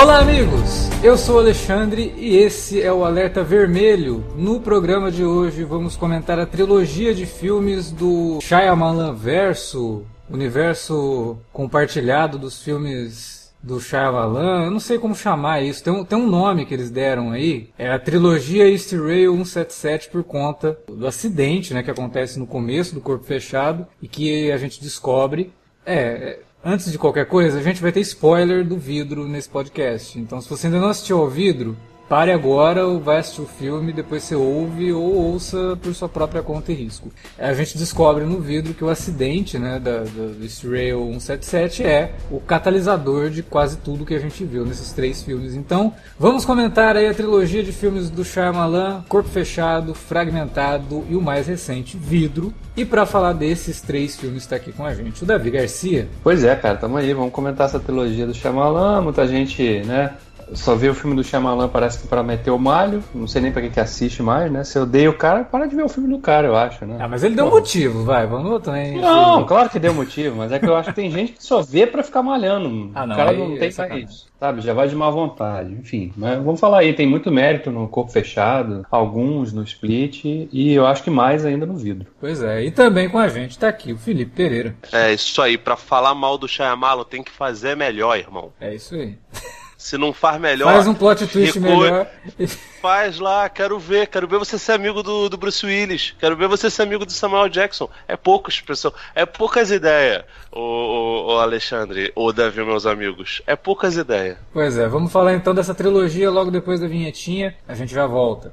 Olá, amigos! Eu sou Alexandre e esse é o Alerta Vermelho. No programa de hoje vamos comentar a trilogia de filmes do Shyamalan Verso, universo compartilhado dos filmes do Shyamalan. Eu não sei como chamar isso, tem um, tem um nome que eles deram aí. É a trilogia East Rail 177 por conta do acidente né, que acontece no começo do Corpo Fechado e que a gente descobre. É, Antes de qualquer coisa, a gente vai ter spoiler do vidro nesse podcast. Então, se você ainda não assistiu ao vidro, pare agora vai assistir o filme, depois você ouve ou ouça por sua própria conta e risco. A gente descobre no vidro que o acidente né, da, da Israel 177 é o catalisador de quase tudo que a gente viu nesses três filmes. Então, vamos comentar aí a trilogia de filmes do Shyamalan, Corpo Fechado, Fragmentado e o mais recente, Vidro. E para falar desses três filmes está aqui com a gente o Davi Garcia. Pois é, cara, tamo aí, vamos comentar essa trilogia do Shyamalan, muita gente, né, só vê o filme do Shyamalan, parece que pra meter o malho. Não sei nem pra que, que assiste mais, né? Se odeia o cara, para de ver o filme do cara, eu acho, né? Ah, mas ele deu um motivo, vai, vamos também. Não, claro que deu motivo, mas é que eu acho que tem gente que só vê pra ficar malhando. Ah, não, o cara não é tem sacanagem. mais, sabe? Já vai de má vontade, enfim. Mas vamos falar aí, tem muito mérito no corpo fechado, alguns no split, e eu acho que mais ainda no vidro. Pois é, e também com a gente tá aqui o Felipe Pereira. É isso aí, pra falar mal do Shyamalan tem que fazer melhor, irmão. É isso aí. Se não faz melhor, Faz um plot twist recua- melhor. faz lá, quero ver, quero ver você ser amigo do, do Bruce Willis, quero ver você ser amigo do Samuel Jackson. É poucos, pessoal, é poucas ideias, o, o, Alexandre, o Davi, meus amigos. É poucas ideias. Pois é, vamos falar então dessa trilogia logo depois da vinhetinha. A gente já volta.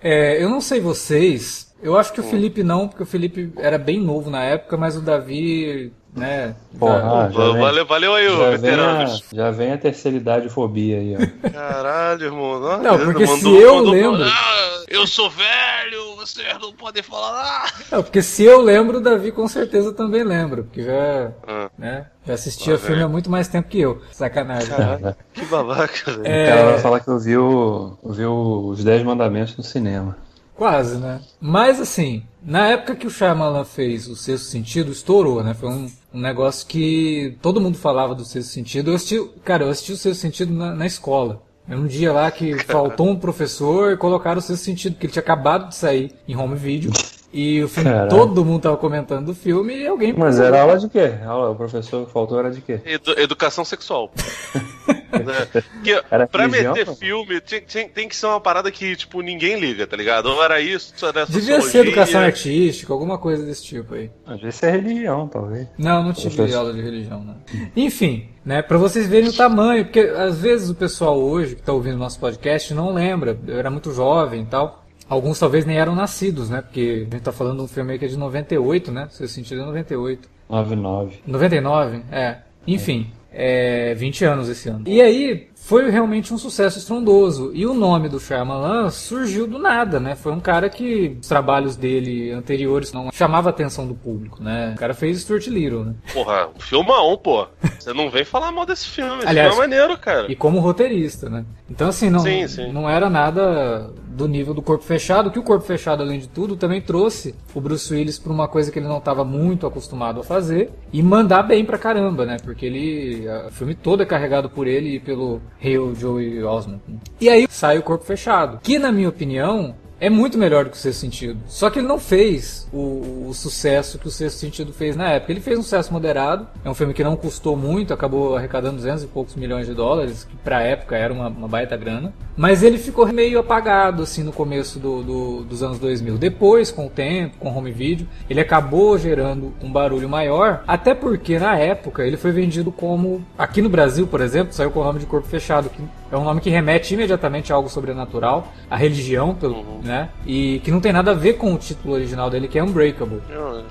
É, eu não sei vocês, eu acho que o Felipe não, porque o Felipe era bem novo na época, mas o Davi, né? Porra, já- Ah, já vem- valeu, valeu aí, Já vem, a, veteranos. já vem a terceira idade fobia aí, ó. Caralho, irmão. Não, Não, porque se eu lembro- Ah, eu sou velho, vocês não podem falar nada. Não, porque se eu lembro, o Davi com certeza também lembra, porque já, Ah, né, já assistia Ah, filme há muito mais tempo que eu. Sacanagem. caralho, que babaca, velho. É. O cara vai falar que eu vi, o, eu vi os Dez Mandamentos no cinema. Quase, né? Mas assim, na época que o Shyamalan fez o Sexto Sentido, estourou, né? Foi um, um negócio que todo mundo falava do Sexto Sentido. Eu assisti, cara, eu assisti o Sexto Sentido na, na escola. Era um dia lá que faltou um professor e colocaram o Sexto Sentido, porque ele tinha acabado de sair em home video. E o filme, Caralho. todo mundo tava comentando do filme e alguém... Mas era aula de quê? Aula, o professor que faltou era de quê? Edu- educação sexual. Né? Porque Era pra religião, meter pô? filme, tem, tem, tem que ser uma parada que, tipo, ninguém liga, tá ligado? Ou era isso, era Devia ser educação artística, alguma coisa desse tipo aí. Às vezes é religião, talvez. Não, não tive Professor. aula de religião, não. Enfim, né, para vocês verem o tamanho, porque às vezes o pessoal hoje que está ouvindo nosso podcast não lembra, eu era muito jovem e tal. Alguns talvez nem eram nascidos, né? Porque a gente tá falando de um filme que é de 98, né? Seu sentido é 98. 99. 99? É. Enfim, é 20 anos esse ano. E aí, foi realmente um sucesso estrondoso. E o nome do Shyamalan surgiu do nada, né? Foi um cara que os trabalhos dele anteriores não chamava a atenção do público, né? O cara fez Stuart Little, né? Porra, um filmão, pô. Você não vem falar mal desse filme. Esse Aliás, filme é maneiro, cara. E como roteirista, né? Então, assim, não, Sim, sim. não era nada do nível do Corpo Fechado, que o Corpo Fechado, além de tudo, também trouxe o Bruce Willis para uma coisa que ele não estava muito acostumado a fazer e mandar bem pra caramba, né? Porque ele, o filme todo é carregado por ele e pelo Hale Joey Osment. né? E aí sai o Corpo Fechado, que na minha opinião é muito melhor do que o Sexto Sentido. Só que ele não fez o, o, sucesso que o Sexto Sentido fez na época. Ele fez um sucesso moderado, é um filme que não custou muito, acabou arrecadando 200 e poucos milhões de dólares, que pra época era uma, uma baita grana. Mas ele ficou meio apagado, assim, no começo do, do, dos anos 2000. Depois, com o tempo, com home video, ele acabou gerando um barulho maior, até porque na época ele foi vendido como, aqui no Brasil, por exemplo, saiu com o nome de Corpo Fechado, que é um nome que remete imediatamente a algo sobrenatural, a religião, pelo, uhum. Né? E que não tem nada a ver com o título original dele, que é Unbreakable.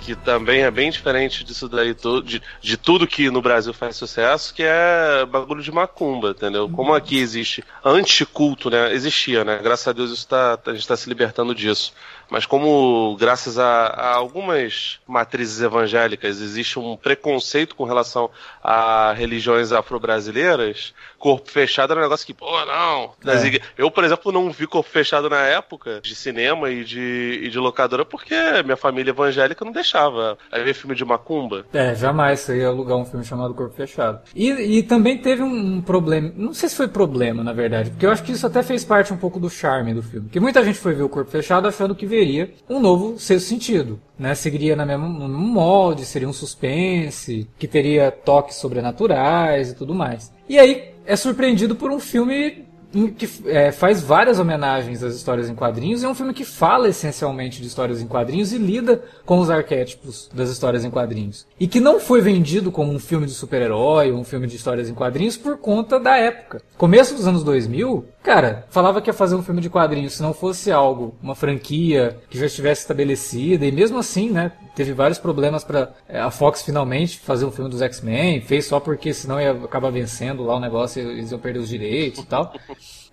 Que também é bem diferente disso daí, de, de tudo que no Brasil faz sucesso, que é bagulho de macumba, entendeu? Como aqui existe anticulto, né? Existia, né? Graças a Deus isso tá, a gente está se libertando disso. Mas como, graças a, a, algumas matrizes evangélicas, existe um preconceito com relação a religiões afro-brasileiras, corpo fechado era um negócio que, pô, não. É. Eu, por exemplo, não vi corpo fechado na época de cinema e de, e de locadora porque minha família evangélica não deixava. Aí ver filme de macumba. É, jamais você ia alugar um filme chamado Corpo Fechado. E, e também teve um problema, não sei se foi problema, na verdade, porque eu acho que isso até fez parte um pouco do charme do filme. Que muita gente foi ver o Corpo Fechado achando que veria um novo sexto sentido. Né, seguiria na mesma, no mesmo molde, seria um suspense, que teria toques sobrenaturais e tudo mais. E aí é surpreendido por um filme que é, faz várias homenagens às histórias em quadrinhos. É um filme que fala essencialmente de histórias em quadrinhos e lida com os arquétipos das histórias em quadrinhos. E que não foi vendido como um filme de super-herói ou um filme de histórias em quadrinhos por conta da época. Começo dos anos 2000, cara, falava que ia fazer um filme de quadrinhos se não fosse algo, uma franquia que já estivesse estabelecida. E mesmo assim, né, teve vários problemas para é, a Fox finalmente fazer um filme dos X-Men. Fez só porque senão ia acabar vencendo lá o negócio e eles iam perder os direitos e tal.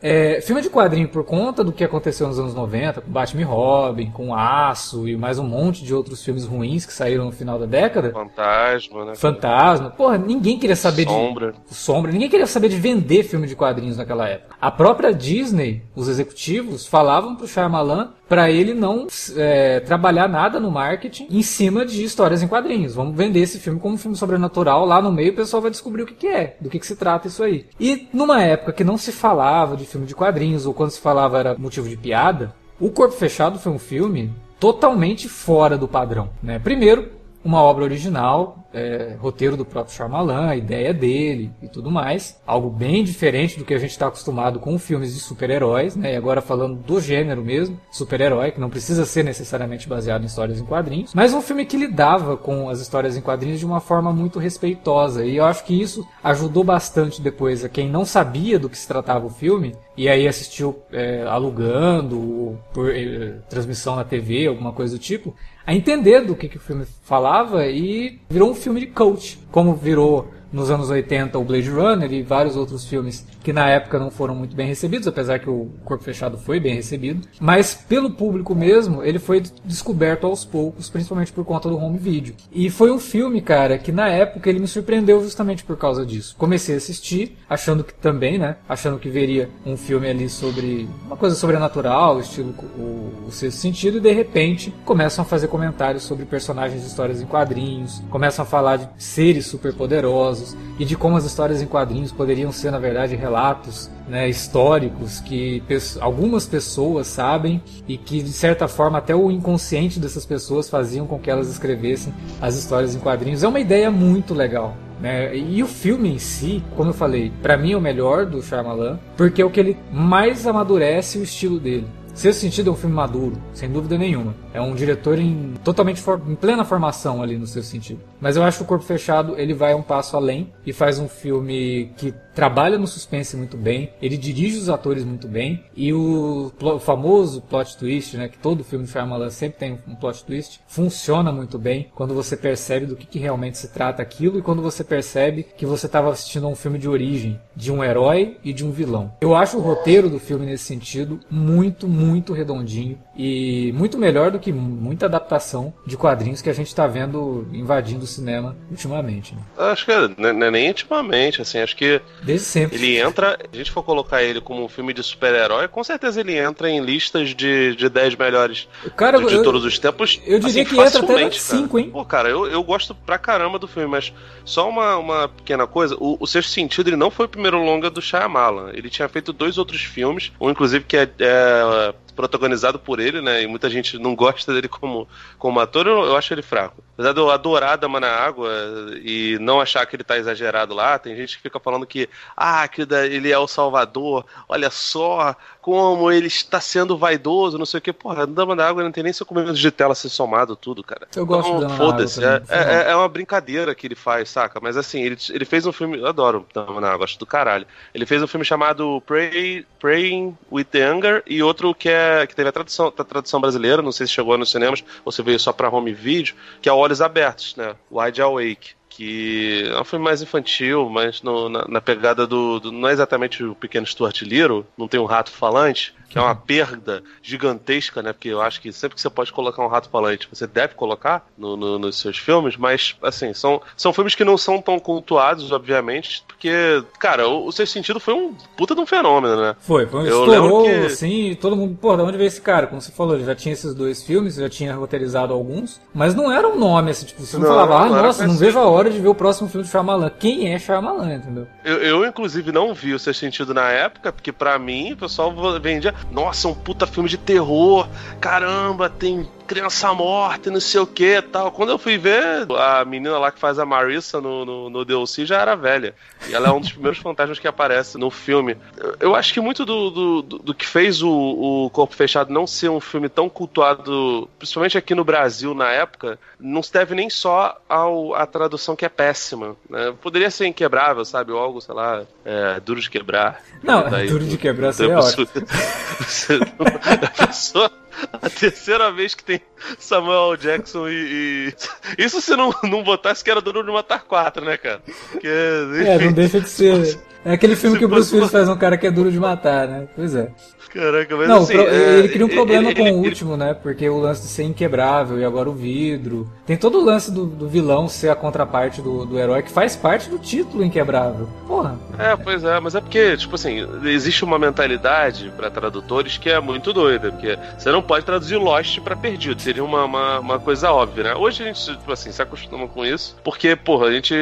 É, filme de quadrinho por conta do que aconteceu nos anos 90, com Batman e Robin, com Aço e mais um monte de outros filmes ruins que saíram no final da década. Fantasma, né? Fantasma. Porra, ninguém queria saber Sombra. de. Sombra. Ninguém queria saber de vender filme de quadrinhos naquela época. A própria Disney, os executivos, falavam pro Shyamalan para ele não é, trabalhar nada no marketing em cima de histórias em quadrinhos. Vamos vender esse filme como um filme sobrenatural. Lá no meio o pessoal vai descobrir o que, que é, do que, que se trata isso aí. E numa época que não se falava de filme de quadrinhos, ou quando se falava era motivo de piada, O Corpo Fechado foi um filme totalmente fora do padrão. Né? Primeiro, uma obra original, é, roteiro do próprio Shyamalan, a ideia dele e tudo mais. Algo bem diferente do que a gente está acostumado com filmes de super-heróis, né? E agora falando do gênero mesmo, super-herói, que não precisa ser necessariamente baseado em histórias em quadrinhos, mas um filme que lidava com as histórias em quadrinhos de uma forma muito respeitosa. E eu acho que isso ajudou bastante depois a quem não sabia do que se tratava o filme e aí assistiu é, alugando por é, transmissão na TV, alguma coisa do tipo, a entender do que, que o filme falava e virou um filme de coach, como virou nos anos 80 o Blade Runner e vários outros filmes que na época não foram muito bem recebidos, apesar que o Corpo Fechado foi bem recebido. Mas pelo público mesmo, ele foi descoberto aos poucos, principalmente por conta do home video. E foi um filme, cara, que na época ele me surpreendeu justamente por causa disso. Comecei a assistir, achando que também, né? Achando que veria um filme ali sobre uma coisa sobrenatural, estilo o, o sexto sentido, e de repente começam a fazer comentários sobre personagens de histórias em quadrinhos, começam a falar de seres superpoderosos e de como as histórias em quadrinhos poderiam ser, na verdade, relatos né, históricos que algumas pessoas sabem e que, de certa forma, até o inconsciente dessas pessoas faziam com que elas escrevessem as histórias em quadrinhos. É uma ideia muito legal. Né? E o filme em si, como eu falei, para mim é o melhor do Shyamalan, porque é o que ele mais amadurece o estilo dele. Sexto Sentido é um filme maduro, sem dúvida nenhuma. É um diretor em totalmente for, em plena formação ali no Sexto Sentido. Mas eu acho que o Corpo Fechado ele vai um passo além e faz um filme que trabalha no suspense muito bem, ele dirige os atores muito bem e o, o famoso plot twist, né, que todo filme de Shyamalan sempre tem um plot twist, funciona muito bem quando você percebe do que, que realmente se trata aquilo e quando você percebe que você estava assistindo a um filme de origem de um herói e de um vilão. Eu acho o roteiro do filme nesse sentido muito, muito redondinho e muito melhor do que muita adaptação de quadrinhos que a gente está vendo invadindo o cinema ultimamente. Né? Acho que é, nem intimamente, assim, acho que Desde sempre. Ele entra, se a gente for colocar ele como um filme de super-herói, com certeza ele entra em listas de, de 10 melhores cara, de, de eu, todos os tempos. Eu diria assim, que entra até 5, hein? Pô, cara, eu, eu gosto pra caramba do filme, mas só uma, uma pequena coisa: o, o Sexto Sentido ele não foi o primeiro longa do Shyamalan. Ele tinha feito dois outros filmes, um inclusive que é, é protagonizado por ele, né? E muita gente não gosta dele como, como ator, eu, eu acho ele fraco. Apesar de eu adorar Dama na Água e não achar que ele tá exagerado lá, tem gente que fica falando que, ah, que ele é o Salvador, olha só como ele está sendo vaidoso, não sei o que. Porra, Dama da Água não tem nem seu comendo de tela ser somado tudo, cara. Eu gosto então, Dama Foda-se, é, é, é, uma brincadeira que ele faz, saca? Mas assim, ele, ele fez um filme, eu adoro Dama da Água, acho do caralho. Ele fez um filme chamado Pray, Praying with the Anger e outro que é que teve a tradução, a tradução brasileira, não sei se chegou nos cinemas ou se veio só pra home video, que é Olhos Abertos, né? Wide Awake que é um filme mais infantil, mas no, na, na, pegada do, do, Não é exatamente o Pequeno Stuart Little, não tem um rato falante, que é uma perda gigantesca, né? Porque eu acho que sempre que você pode colocar um rato falante, você deve colocar no, no, nos seus filmes, mas, assim, são, são filmes que não são tão cultuados, obviamente, porque, cara, o, o Seu Sentido foi um puta de um fenômeno, né? Foi, foi um eu estourou, que... assim, todo mundo, pô, de onde veio esse cara? Como você falou, ele já tinha esses dois filmes, já tinha roteirizado alguns, mas não era um nome, assim, tipo, você não, não falava, ah, não nossa, não vejo a hora de ver o próximo filme do Shyamalan. Quem é Shyamalan, entendeu? Eu, eu, inclusive, não vi o Seu Sentido na época, porque para mim, o pessoal vendia nossa, um puta filme de terror, caramba, tem criança morta e não sei o que tal. Quando eu fui ver, a menina lá que faz a Marissa no, no, no DLC já era velha. E ela é um dos primeiros fantasmas que aparece no filme. Eu acho que muito do, do, do que fez o, o Corpo Fechado não ser um filme tão cultuado, principalmente aqui no Brasil na época, não se deve nem só ao, à tradução que é péssima. Né? Poderia ser inquebrável, sabe? Ou algo, sei lá, é, duro de quebrar. Não, daí, duro de quebrar seria ótimo. a pessoa a terceira vez que tem Samuel Jackson e. e... Isso se não, não botasse que era Duro de Matar 4, né, cara? Porque, é, não deixa de ser. É aquele filme que o Bruce Willis faz um cara que é duro de matar, né? Pois é. Caraca, mas não, assim, pro, é, ele cria um problema ele, com ele, o último, ele... né? Porque o lance de ser inquebrável e agora o vidro. Tem todo o lance do, do vilão ser a contraparte do, do herói, que faz parte do título inquebrável. Porra. É, pois é, mas é porque, tipo assim, existe uma mentalidade para tradutores que é muito doida, porque você não pode traduzir Lost para perdido, seria uma, uma, uma, coisa óbvia, né? Hoje a gente, tipo assim, se acostuma com isso, porque, porra, a gente.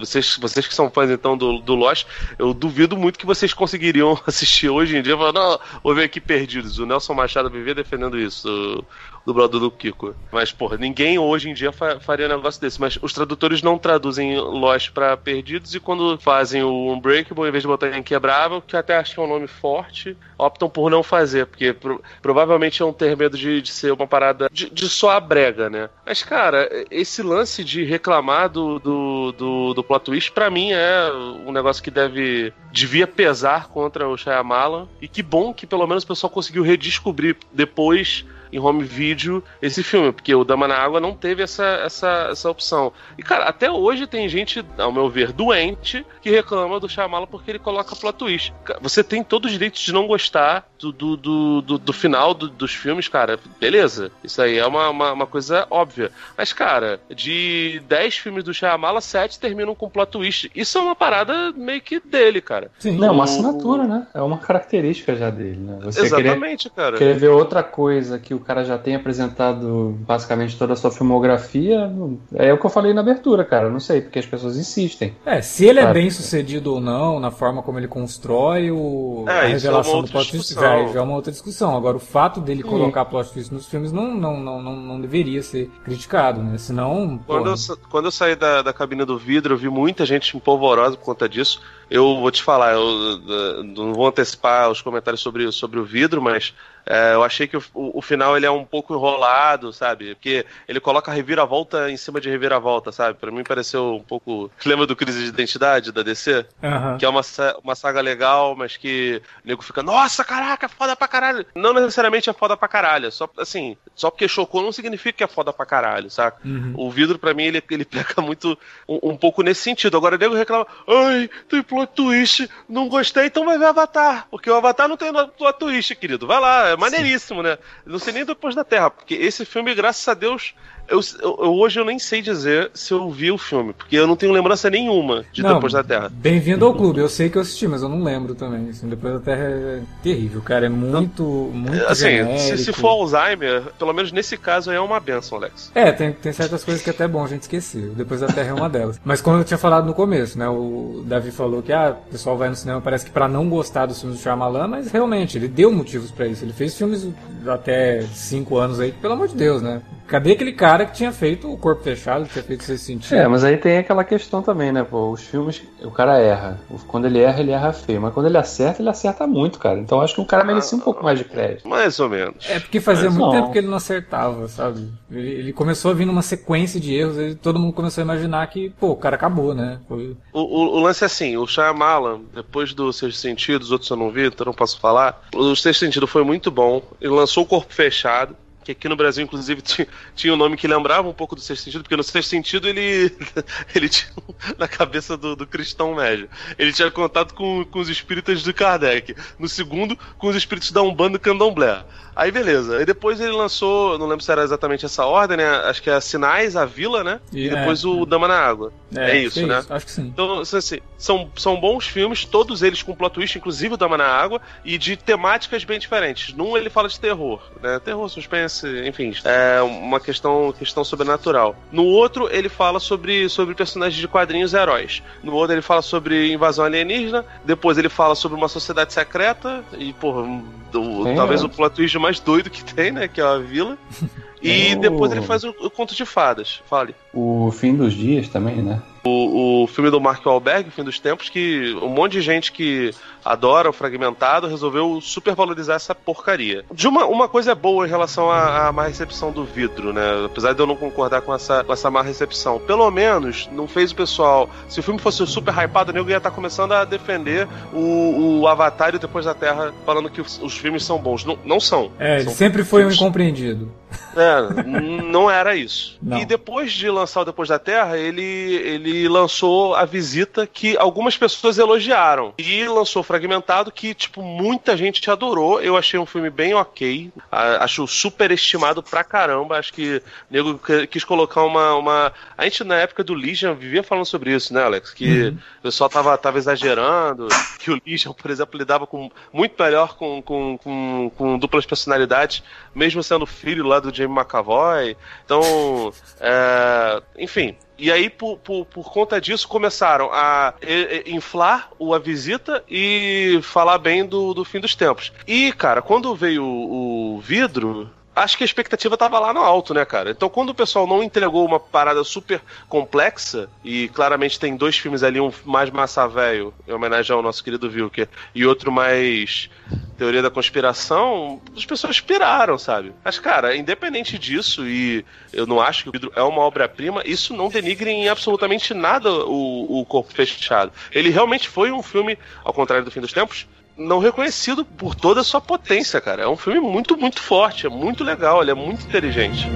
Vocês, vocês que são fãs então do, do Lost, eu duvido muito que vocês conseguiriam assistir hoje em dia e falar, não, vou ver aqui perdidos. O Nelson Machado vivia defendendo isso dublador do Kiko. Mas, porra, ninguém hoje em dia fa faria um negócio desse. Mas os tradutores não traduzem Lost pra Perdidos e quando fazem o Unbreakable, em vez de botar em Quebrável, que até acho que é um nome forte, optam por não fazer, porque pro provavelmente iam ter medo de, de ser uma parada de, de, só a brega, né? Mas, cara, esse lance de reclamar do, do, do, do plot twist, pra mim, é um negócio que deve devia pesar contra o Shyamalan. E que bom que pelo menos o pessoal conseguiu redescobrir depois em home video esse filme, porque o Dama na Água não teve essa, essa, essa opção. E, cara, até hoje tem gente, ao meu ver, doente, que reclama do Shyamalan porque ele coloca plot twist. Você tem todo o direito de não gostar do, do, do, do, do final do, dos filmes, cara. Beleza, isso aí é uma, uma, uma, coisa óbvia. Mas, cara, de 10 filmes do Shyamalan, 7 terminam com plot twist. Isso é uma parada meio que dele, cara. Sim, não, é uma assinatura, né? É uma característica já dele, né? Você Exatamente, querer, cara. Querer ver outra coisa que o cara já tem apresentado basicamente toda a sua filmografia, é o que eu falei na abertura, cara. não sei, porque as pessoas insistem. É, se ele é sabe? é bem sucedido ou não, na forma como ele constrói o, é, a é revelação é do plot twist, já, já é uma outra discussão. Agora, o fato dele Sim. colocar plot twist nos filmes não, não, não, não, não deveria ser criticado, né? Senão. Quando, eu, quando eu saí da, da cabine do vidro, eu vi muita gente empolvorosa por conta disso. Eu vou te falar, eu, eu não vou antecipar os comentários sobre, sobre o vidro, mas é, eu achei que o, o, final ele é um pouco enrolado, sabe? Porque ele coloca a reviravolta em cima de reviravolta, sabe? Para mim pareceu um pouco. Lembra do Crise de Identidade da DC? Uhum. Que é uma, uma saga legal, mas que o nego fica, nossa, caraca, foda pra caralho. Não necessariamente é foda pra caralho, só assim, só porque chocou não significa que é foda pra caralho, saca? Uhum. O vidro, para mim, ele, ele pega muito um, um, pouco nesse sentido. Agora o nego reclama, ai, tem plot twist, não gostei, então vai ver Avatar. Porque o Avatar não tem plot twist, querido. Vai lá, é maneiríssimo, né? Não sei nem depois da Terra, porque esse filme, graças a Deus, Eu, eu, hoje eu nem sei dizer se eu vi o filme, porque eu não tenho lembrança nenhuma de não, Depois da Terra. Bem-vindo ao clube, eu sei que eu assisti, mas eu não lembro também. Assim, Depois da Terra é terrível, cara. É muito. muito assim, se, se, for Alzheimer, pelo menos nesse caso é uma benção, Alex. É, tem, tem certas coisas que é até bom a gente esquecer. Depois da Terra é uma delas. Mas como eu tinha falado no começo, né? O Davi falou que ah, o pessoal vai no cinema, parece que para não gostar dos filmes do Shyamalan, mas realmente, ele deu motivos para isso. Ele fez filmes até cinco anos aí, pelo amor de Deus, né? Cadê aquele cara que tinha feito o corpo fechado, que tinha feito esse sentido? É, mas aí tem aquela questão também, né, pô? Os filmes, o cara erra. Quando ele erra, ele erra feio. Mas quando ele acerta, ele acerta muito, cara. Então acho que o cara merecia um pouco mais de crédito. Mais ou menos. É porque fazia mas muito não. tempo que ele não acertava, sabe? Ele, ele, começou a vir numa sequência de erros e todo mundo começou a imaginar que, pô, o cara acabou, né? Foi... O, o, o, lance é assim, o Shyamalan, depois do Seus Sentidos, outros eu não vi, então não posso falar. O Seus Sentidos foi muito bom. Ele lançou o Corpo Fechado que aqui no Brasil, inclusive, tinha, tinha um nome que lembrava um pouco do Sexto Sentido, porque no Sexto Sentido ele, ele tinha na cabeça do, do cristão médio. Ele tinha contato com, com os espíritas de Kardec. No segundo, com os espíritos da Umbanda e Candomblé. Aí beleza. Aí depois ele lançou, não lembro se era exatamente essa ordem, né? Acho que é Sinais, a Vila, né? E, e depois é, o Dama na Água. É, é isso, né? Isso, acho que sim. Então, assim, são, são bons filmes, todos eles com plot twist, inclusive o Dama na Água, e de temáticas bem diferentes. Num ele fala de terror, né? Terror, suspense, enfim. É uma questão, questão sobrenatural. No outro, ele fala sobre, sobre personagens de quadrinhos heróis. No outro, ele fala sobre invasão alienígena. Depois, ele fala sobre uma sociedade secreta. E, porra, do, talvez o plot twist mais doido que tem, né? Que é a vila. E depois ele faz o, o conto de fadas. Fale. O fim dos dias também, né? O, o filme do Mark Wahlberg, Fim dos Tempos, que um monte de gente que adora o fragmentado resolveu supervalorizar essa porcaria. De uma, uma coisa é boa em relação à, à má recepção do vidro, né? Apesar de eu não concordar com essa, com essa má recepção. Pelo menos não fez o pessoal. Se o filme fosse super hypado, o nego ia estar tá começando a defender o, o Avatar e Depois da Terra, falando que os, os filmes são bons. Não, não são. É, são sempre foi filmes... um incompreendido. É, não era isso. Não. E depois de lançar o Depois da Terra, ele, ele lançou a visita que algumas pessoas elogiaram. E lançou Fragmentado, que, tipo, muita gente te adorou. Eu achei um filme bem ok. Acho super estimado pra caramba. Acho que o nego quis colocar uma, uma. A gente, na época do Legion, vivia falando sobre isso, né, Alex? Que uhum. o pessoal tava, tava exagerando. Que o Legion, por exemplo, lidava com muito melhor com, com, com, com duplas personalidades, mesmo sendo filho lá do Jamie McAvoy. Então, é, enfim. E aí, por, por, por, conta disso, começaram a inflar o A Visita e falar bem do, do fim dos tempos. E, cara, quando veio o, o vidro, acho que a expectativa tava lá no alto, né, cara? Então, quando o pessoal não entregou uma parada super complexa, e claramente tem dois filmes ali, um mais massa velho, em homenagem ao nosso querido Wilker, e outro mais teoria da conspiração, as pessoas piraram, sabe? Mas, cara, independente disso, e eu não acho que o vidro é uma obra-prima, isso não denigre em absolutamente nada o, o Corpo Fechado. Ele realmente foi um filme, ao contrário do Fim dos Tempos, não reconhecido por toda a sua potência, cara. É um filme muito, muito forte, é muito legal, ele é muito inteligente.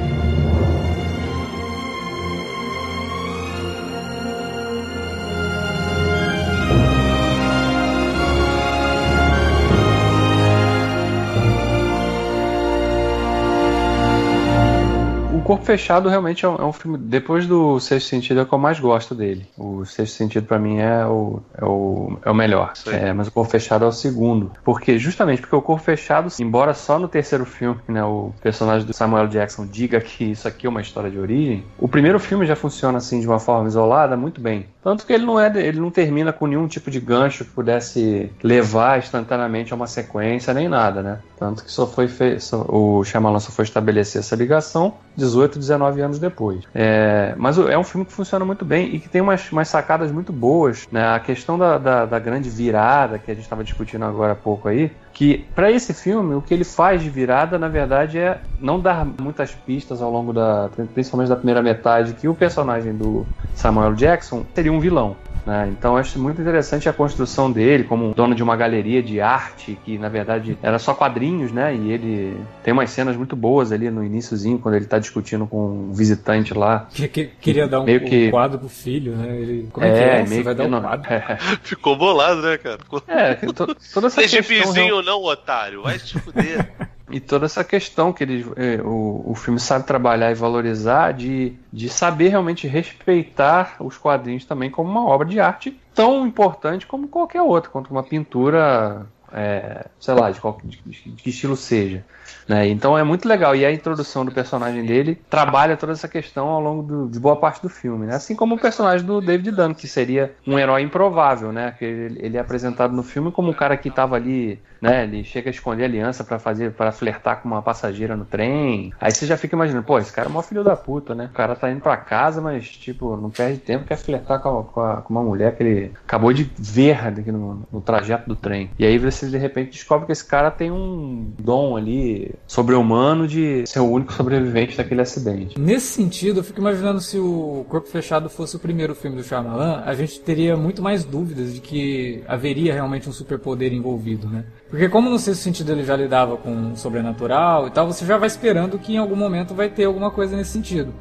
Corpo Fechado realmente é um, é um, filme. Depois do Sexto Sentido é o que eu mais gosto dele. O Sexto Sentido para mim é o, é o, é o melhor. É, mas o Corpo Fechado é o segundo. Porque, justamente porque o Corpo Fechado, embora só no terceiro filme, né, o personagem do Samuel Jackson diga que isso aqui é uma história de origem, o primeiro filme já funciona assim de uma forma isolada muito bem. Tanto que ele não é, ele não termina com nenhum tipo de gancho que pudesse levar instantaneamente a uma sequência nem nada, né? Tanto que só foi só, o Shyamalan só foi estabelecer essa ligação 18, 19 anos depois. É, mas é um filme que funciona muito bem e que tem umas, umas sacadas muito boas. Né? A questão da, da, da grande virada que a gente estava discutindo agora há pouco aí, que para esse filme o que ele faz de virada na verdade é não dar muitas pistas ao longo da principalmente da primeira metade que o personagem do Samuel Jackson seria um vilão né? Então acho muito interessante a construção dele como dono de uma galeria de arte que na verdade era só quadrinhos, né? E ele tem umas cenas muito boas ali no iníciozinho quando ele está discutindo com um visitante lá. Que, que queria dar um, meio que... um quadro pro filho, né? Ele, como é, é que é? Meio vai dar um não... quadro? É. Ficou bolado, né, cara? Ficou... É, to, toda essa Seja questão... vizinho não, otário, vai te fuder. E toda essa questão que ele, é, o, o filme sabe trabalhar e valorizar de, de saber realmente respeitar os quadrinhos também como uma obra de arte tão importante como qualquer outra, quanto uma pintura é, sei lá, de, qual, de, de, que estilo seja. Né? Então é muito legal. E a introdução do personagem dele trabalha toda essa questão ao longo do, de boa parte do filme. Né? Assim como o personagem do David Dunn, que seria um herói improvável. Né? Que ele, ele é apresentado no filme como um cara que estava ali, né? ele chega a esconder aliança para fazer para flertar com uma passageira no trem. Aí você já fica imaginando, pô, esse cara é maior filho da puta, né? O cara tá indo para casa, mas tipo, não perde tempo, quer flertar com, a, com, a, com uma mulher que ele acabou de ver no, no trajeto do trem. E aí você de repente descobre que esse cara tem um dom ali sobre-humano de ser o único sobrevivente daquele acidente. Nesse sentido, eu fico imaginando se o Corpo Fechado fosse o primeiro filme do Shyamalan, a gente teria muito mais dúvidas de que haveria realmente um superpoder envolvido, né? Porque como no sexto sentido ele já lidava com o sobrenatural e tal, você já vai esperando que em algum momento vai ter alguma coisa nesse sentido.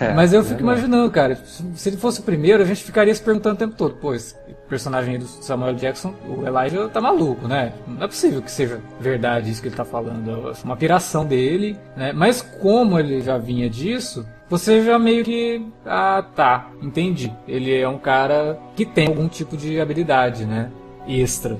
É, Mas eu fico é imaginando, cara, se ele fosse o primeiro, a gente ficaria se perguntando o tempo todo, pô, esse personagem do Samuel Jackson, o Elijah tá maluco, né? Não é possível que seja verdade isso que ele tá falando. É uma piração dele, né? Mas como ele já vinha disso, você já meio que. Ah, tá, entendi. Ele é um cara que tem algum tipo de habilidade, né? Extra.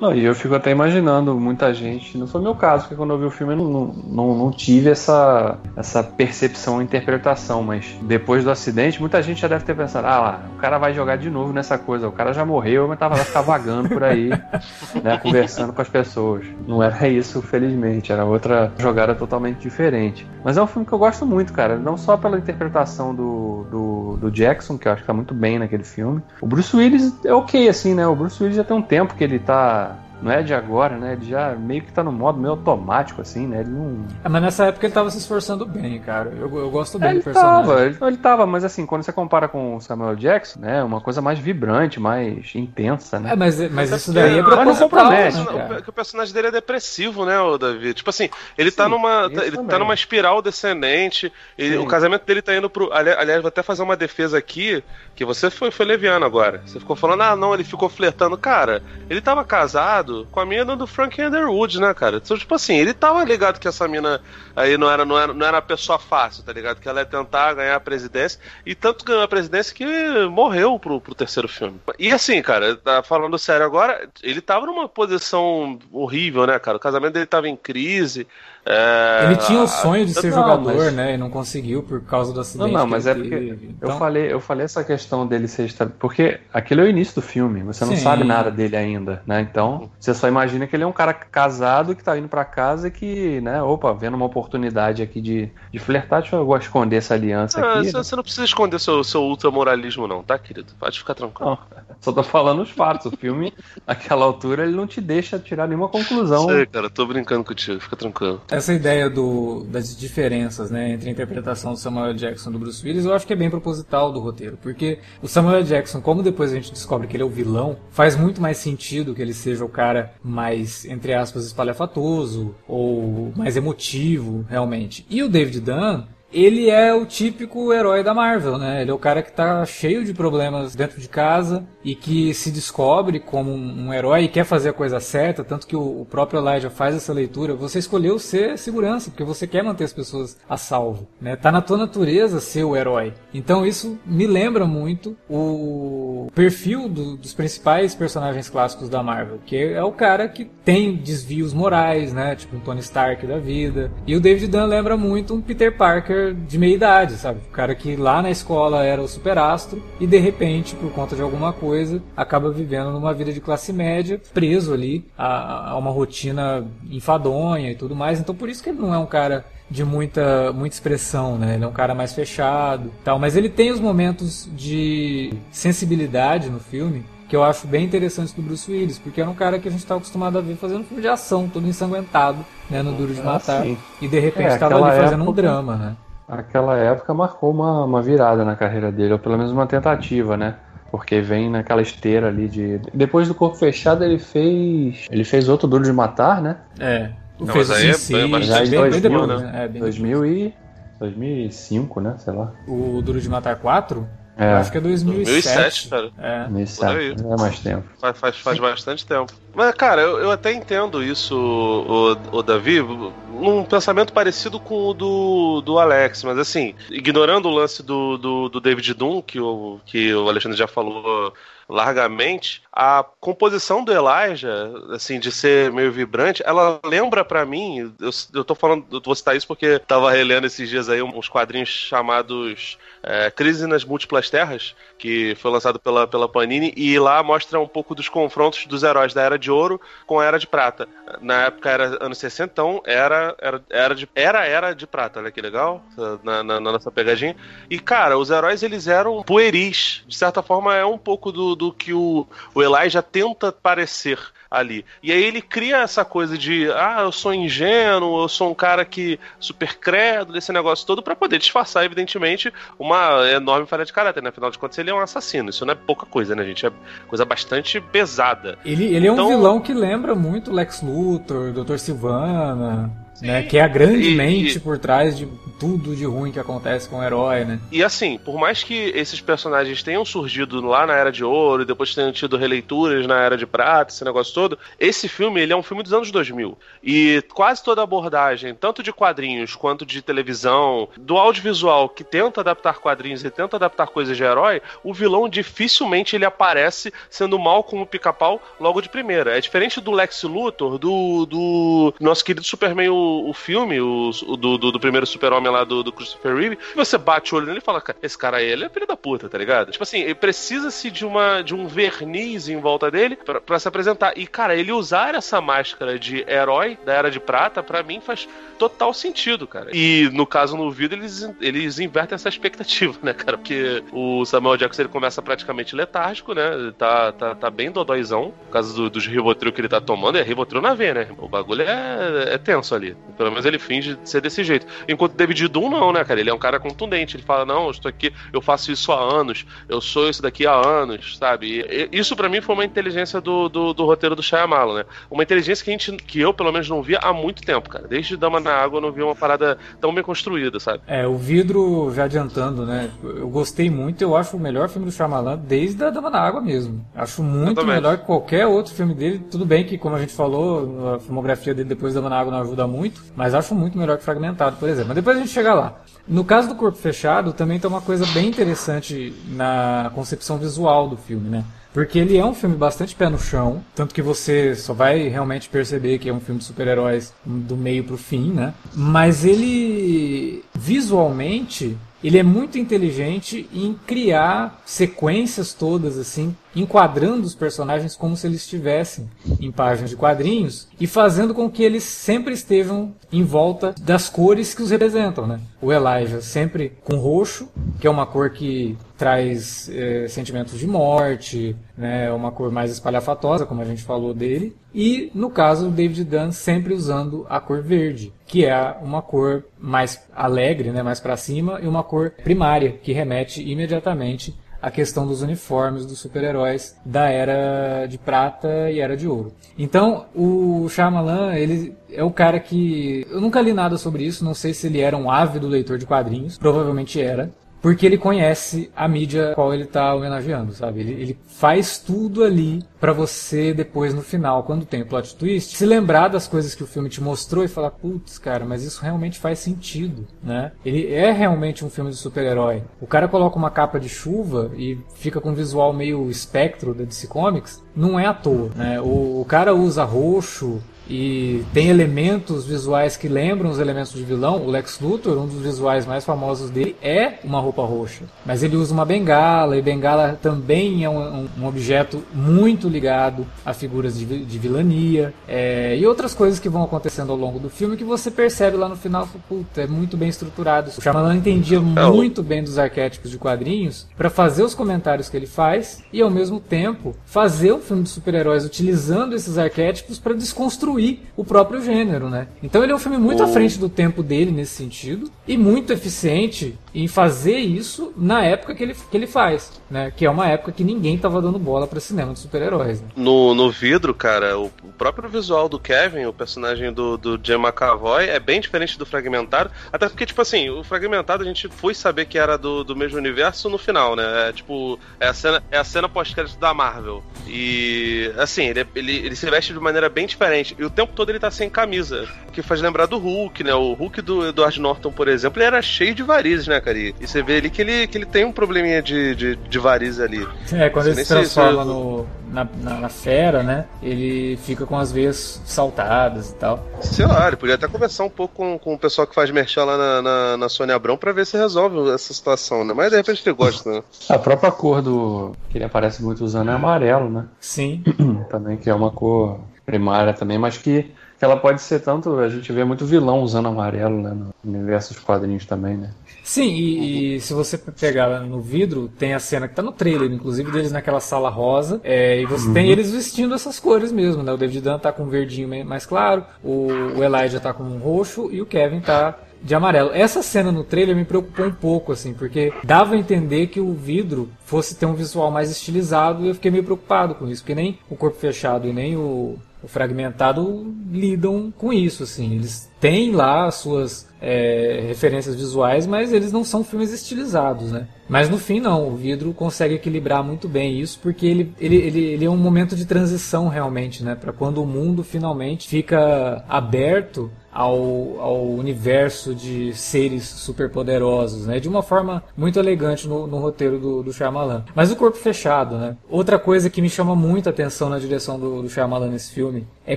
Não, e eu fico até imaginando muita gente, não foi meu caso, porque quando eu vi o filme eu não, não, não tive essa, essa percepção, interpretação, mas depois do acidente, muita gente já deve ter pensado, ah lá, o cara vai jogar de novo nessa coisa, o cara já morreu, mas tava, vai ficar vagando por aí, né, conversando com as pessoas. Não era isso, felizmente, era outra jogada totalmente diferente. Mas é um filme que eu gosto muito, cara, não só pela interpretação do, do, do Jackson, que eu acho que tá muito bem naquele filme. O Bruce Willis é ok, assim, né, o Bruce Willis já tem um tempo que ele tá kita não é de agora, né? Ele já meio que tá no modo meio automático, assim, né? Ele não. É, mas nessa época ele tava se esforçando bem, cara. Eu, eu gosto bem é, do personagem. Tava, ele, ele tava, mas assim, quando você compara com o Samuel Jackson, né? Uma coisa mais vibrante, mais intensa, né? É, mas, mas isso daí é pra mas não compromete. Né, o, o personagem dele é depressivo, né, o Davi? Tipo assim, ele tá Sim, tá numa. Ele também. tá numa espiral descendente. Ele, o casamento dele tá indo pro. Aliás, vou até fazer uma defesa aqui, que você foi, foi leviano agora. Você ficou falando, ah, não, ele ficou flertando. Cara, ele tava casado com a mina do Frank Underwood, né, cara? Então, tipo assim, ele tava ligado que essa mina aí não era, não era, não era pessoa fácil, tá ligado? Que ela ia tentar ganhar a presidência. E tanto ganhou a presidência que morreu pro, pro terceiro filme. E assim, cara, tá falando sério agora, ele tava numa posição horrível, né, cara? O casamento dele tava em crise. É, ele tinha o sonho de ser não, jogador, mas... né? E não conseguiu por causa do acidente. Não, não, mas é porque então... eu falei, eu falei essa questão dele ser porque aquele é o início do filme. Você não Sim. sabe nada dele ainda, né? Então você só imagina que ele é um cara casado que tá indo para casa e que, né? Opa, vendo uma oportunidade aqui de, de flertar, deixa eu esconder essa aliança ah, aqui. Você, não precisa esconder seu, seu ultramoralismo, não, tá, querido? Pode ficar tranquilo. Não, só tô falando os fatos. O filme, naquela altura, ele não te deixa tirar nenhuma conclusão. Sei, cara, tô brincando contigo, fica tranquilo. Essa ideia do das diferenças né, entre a interpretação do Samuel Jackson e do Bruce Willis, eu acho que é bem proposital do roteiro, porque o Samuel Jackson, como depois a gente descobre que ele é o vilão, faz muito mais sentido que ele seja o cara mais, entre aspas, espalhafatoso ou mais emotivo, realmente. E o David Dunn, ele é o típico herói da Marvel, né? Ele é o cara que tá cheio de problemas dentro de casa e que se descobre como um, herói e quer fazer a coisa certa, tanto que o, próprio Elijah faz essa leitura. Você escolheu ser segurança, porque você quer manter as pessoas a salvo, né? Tá na tua natureza ser o herói. Então isso me lembra muito o perfil do, dos principais personagens clássicos da Marvel, que é o cara que tem desvios morais, né? Tipo um Tony Stark da vida. E o David Dunn lembra muito um Peter Parker de meia idade, sabe? O cara que lá na escola era o superastro e de repente, por conta de alguma coisa, acaba vivendo numa vida de classe média, preso ali a, a uma rotina enfadonha e tudo mais. Então por isso que ele não é um cara de muita, muita expressão, né? Ele é um cara mais fechado, tal. Mas ele tem os momentos de sensibilidade no filme que eu acho bem interessante do Bruce Willis, porque era um cara que a gente está acostumado a ver fazendo filme de ação, todo ensanguentado, né, no Duro de ah, Matar, ah, e de repente estava é, ali fazendo época... um drama, né? Aquela época marcou uma, uma virada na carreira dele, ou pelo menos uma tentativa, né? Porque vem naquela esteira ali de. Depois do Corpo Fechado, ele fez. Ele fez outro Duro de Matar, né? É. Não, fez mas aí sim, é bem, já em 2000, depois, né? É, 2000 e. 2005, né? Sei lá. O Duro de Matar 4? É. Acho que é 2007. 2007, cara. É. 2007. É mais tempo. Faz, faz, faz bastante tempo. Mas, cara, eu, eu até entendo isso, o, o Davi, num pensamento parecido com o do, do Alex, mas assim, ignorando o lance do, do, do David Doom, que o, que o Alexandre já falou largamente, a composição do Elijah, assim, de ser meio vibrante, ela lembra para mim, eu, eu tô falando, eu vou citar isso porque tava relendo esses dias aí uns quadrinhos chamados é, Crise nas Múltiplas Terras, que foi lançado pela, pela Panini, e lá mostra um pouco dos confrontos dos heróis da Era de Ouro com a Era de Prata. Na época era anos 60, então era, era, era, de, era Era de Prata, olha que legal, na, na, na nossa pegadinha. E, cara, os heróis eles eram pueris, de certa forma é um pouco do, do que o, o Elijah tenta parecer ali. E aí ele cria essa coisa de, ah, eu sou ingênuo, eu sou um cara que super credo desse negócio todo para poder disfarçar, evidentemente, uma enorme falha de caráter, né? Afinal de contas, ele é um assassino. Isso não é pouca coisa, né, gente? É coisa bastante pesada. Ele, ele então... é um então vilão que lembra muito Lex Luthor, Dr. Silvana né? Que é a grande e, mente e... por trás de tudo de ruim que acontece com o herói, né? E assim, por mais que esses personagens tenham surgido lá na Era de Ouro e depois tenham tido releituras na Era de Prata, esse negócio todo, esse filme ele é um filme dos anos 2000. E quase toda a abordagem, tanto de quadrinhos quanto de televisão, do audiovisual que tenta adaptar quadrinhos e tenta adaptar coisas de herói, o vilão dificilmente ele aparece sendo mal como pica-pau logo de primeira. É diferente do Lex Luthor, do, do nosso querido Superman o, filme, o, o do, do, do, primeiro super-homem lá do, do Christopher Reeve, você bate o olho nele e fala, esse cara aí, ele é filho da puta, tá ligado? Tipo assim, precisa-se de, uma, de um verniz em volta dele para se apresentar. E, cara, ele usar essa máscara de herói da Era de Prata, para mim faz total sentido, cara. E, no caso, no vídeo, eles, eles invertem essa expectativa, né, cara? Porque o Samuel Jackson, ele começa praticamente letárgico, né? Ele tá, tá, tá bem dodóizão, por causa do, dos Rivotril que ele tá tomando. É Rivotril na veia, né? O bagulho é, é tenso ali. Pelo menos ele finge ser desse jeito. Enquanto David Doom não, né, cara? Ele é um cara contundente. Ele fala: "Não, eu estou aqui, eu faço isso há anos. Eu sou isso daqui há anos", sabe? E isso para mim foi uma inteligência do, do, do, roteiro do Shyamalan, né? Uma inteligência que a gente que eu pelo menos não via há muito tempo, cara. Desde Dama na Água eu não via uma parada tão bem construída, sabe? É, o vidro já adiantando, né? Eu gostei muito, eu acho o melhor filme do Shyamalan desde a Dama na Água mesmo. Acho muito melhor que qualquer outro filme dele. Tudo bem que como a gente falou, a filmografia dele depois da Dama na Água não ajuda muito, muito, mas acho muito melhor que Fragmentado, por exemplo. Mas depois a gente chega lá. No caso do Corpo Fechado, também tem uma coisa bem interessante na concepção visual do filme, né? Porque ele é um filme bastante pé no chão, tanto que você só vai realmente perceber que é um filme de super-heróis do meio pro fim, né? Mas ele visualmente ele é muito inteligente em criar sequências todas assim, enquadrando os personagens como se eles estivessem em páginas de quadrinhos e fazendo com que eles sempre estejam em volta das cores que os representam, né? O Elijah sempre com roxo, que é uma cor que traz é, sentimentos de morte, né? Uma cor mais espalhafatosa, como a gente falou dele. E no caso, o David Dunn sempre usando a cor verde, que é uma cor mais alegre, né? Mais para cima e uma cor primária que remete imediatamente a questão dos uniformes dos super-heróis da era de prata e era de ouro. Então, o Shyamalan, ele é o cara que eu nunca li nada sobre isso, não sei se ele era um ávido leitor de quadrinhos, provavelmente era, porque ele conhece a mídia qual ele está homenageando, sabe? Ele, ele, faz tudo ali para você depois no final, quando tem o plot twist, se lembrar das coisas que o filme te mostrou e falar, putz, cara, mas isso realmente faz sentido, né? Ele é realmente um filme de super-herói. O cara coloca uma capa de chuva e fica com um visual meio espectro da DC Comics, não é à toa, né? O, o cara usa roxo, e tem elementos visuais que lembram os elementos de vilão. O Lex Luthor, um dos visuais mais famosos dele, é uma roupa roxa. Mas ele usa uma bengala, e bengala também é um, um objeto muito ligado a figuras de, de vilania. É, e outras coisas que vão acontecendo ao longo do filme que você percebe lá no final. Puta, é muito bem estruturado. O Shyamalan entendia é muito bem dos arquétipos de quadrinhos para fazer os comentários que ele faz e, ao mesmo tempo, fazer o filme de super-heróis utilizando esses arquétipos para desconstruir o próprio gênero, né? Então ele é um filme muito oh. à frente do tempo dele nesse sentido e muito eficiente em fazer isso na época que ele, que ele faz, né? Que é uma época que ninguém tava dando bola para cinema de super-heróis. Né? No, no vidro, cara, o, o, próprio visual do Kevin, o personagem do, do Jim McAvoy, é bem diferente do Fragmentado. Até porque, tipo assim, o Fragmentado a gente foi saber que era do, do mesmo universo no final, né? É tipo, é a cena, é a cena pós-crédito da Marvel. E, assim, ele, ele, ele se veste de maneira bem diferente. E o tempo todo ele tá sem camisa. Que faz lembrar do Hulk, né? O Hulk do Edward Norton, por exemplo, ele era cheio de varizes, né, E, você vê ali que ele, que ele tem um probleminha de, de, de varizes ali. É, quando ele se transforma se... no, na, na, na, fera, né? Ele fica com as veias saltadas e tal. Sei lá, ele podia até conversar um pouco com, com o pessoal que faz merchan lá na, na, na Sônia Abrão pra ver se resolve essa situação, né? Mas de repente ele gosta, né? A própria cor do que ele aparece muito usando é amarelo, né? Sim. também, que é uma cor primária também, mas que que ela pode ser tanto. A gente vê muito vilão usando amarelo né, no universo dos quadrinhos também, né? Sim, e, e, se você pegar no vidro, tem a cena que tá no trailer, inclusive deles naquela sala rosa, é, e você uhum. tem eles vestindo essas cores mesmo, né? O David Dunn tá com um verdinho mais claro, o, o Elijah tá com um roxo e o Kevin tá de amarelo. Essa cena no trailer me preocupou um pouco, assim, porque dava a entender que o vidro fosse ter um visual mais estilizado e eu fiquei meio preocupado com isso, porque nem o corpo fechado e nem o, o fragmentado lidam com isso, assim. Eles têm lá as suas é, referências visuais, mas eles não são filmes estilizados, né? Mas no fim não, o vidro consegue equilibrar muito bem isso, porque ele, ele, ele, ele é um momento de transição realmente, né? Para quando o mundo finalmente fica aberto ao, ao universo de seres superpoderosos, né? De uma forma muito elegante no, no roteiro do, do Shyamalan. Mas o corpo fechado, né? Outra coisa que me chama muita atenção na direção do, do Shyamalan nesse filme é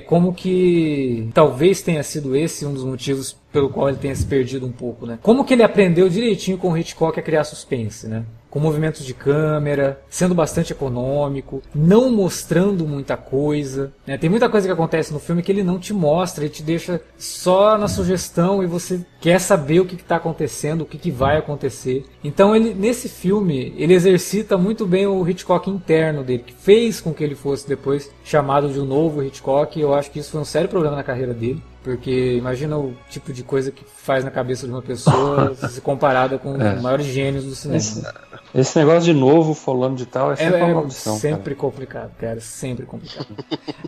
como que talvez tenha sido esse um dos motivos pelo qual ele tenha se perdido um pouco, né? Como que ele aprendeu direitinho com o Hitchcock a criar suspense, né? Com movimentos de câmera, sendo bastante econômico, não mostrando muita coisa. Né? Tem muita coisa que acontece no filme que ele não te mostra, ele te deixa só na sugestão e você quer saber o que está acontecendo, o que, que, vai acontecer. Então ele nesse filme ele exercita muito bem o Hitchcock interno dele, que fez com que ele fosse depois chamado de um novo Hitchcock. Eu acho que isso foi um sério problema na carreira dele. Porque imagina o tipo de coisa que faz na cabeça de uma pessoa se comparada com é. os maiores gênios do cinema. Esse, negócio de novo, falando de tal, é sempre é, uma maldição. Sempre cara. complicado, cara. Sempre complicado.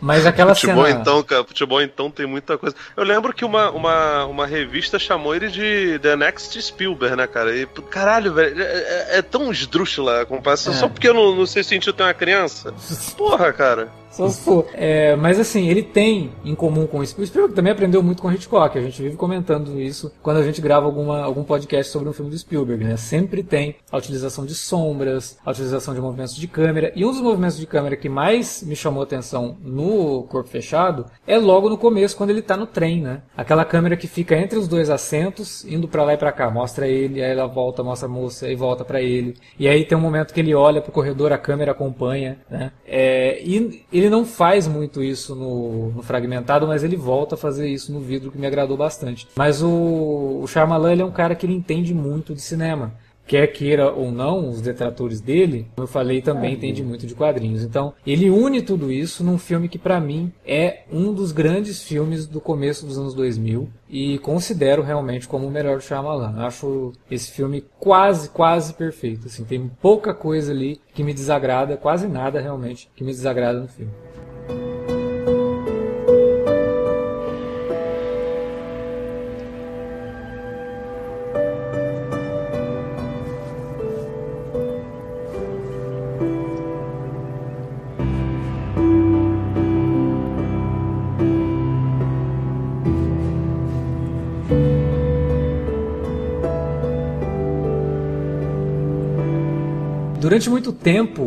Mas aquela futebol, cena. Então, cara, futebol então tem muita coisa. Eu lembro que uma, uma, uma revista chamou ele de The Next Spielberg, né, cara? E, caralho, velho, é, é, é tão esdrúxula a comparação. É. Só porque eu não, não sei se sentiu ter uma criança. Porra, cara. Só se for. É, mas assim, ele tem em comum com o Spielberg. O Spielberg também aprendeu muito com Hitchcock. A gente vive comentando isso quando a gente grava alguma, algum podcast sobre um filme do Spielberg, né? Sempre tem a utilização de sombras, a utilização de movimentos de câmera. E um dos movimentos de câmera que mais me chamou atenção no Corpo Fechado é logo no começo, quando ele tá no trem, né? Aquela câmera que fica entre os dois assentos, indo para lá e para cá. Mostra ele, aí ela volta, mostra a moça e volta para ele. E aí tem um momento que ele olha pro corredor, a câmera acompanha, né? É, e ele não faz muito isso no, no, fragmentado, mas ele volta a fazer isso no vidro, que me agradou bastante. Mas o, o Shyamalan ele é um cara que ele entende muito de cinema quer queira ou não, os detratores dele, como eu falei, também entende muito de quadrinhos. Então, ele une tudo isso num filme que para mim é um dos grandes filmes do começo dos anos 2000 e considero realmente como o melhor do Shyamalan. Acho esse filme quase, quase perfeito. Assim, tem pouca coisa ali que me desagrada, quase nada realmente que me desagrada no filme. Durante muito tempo,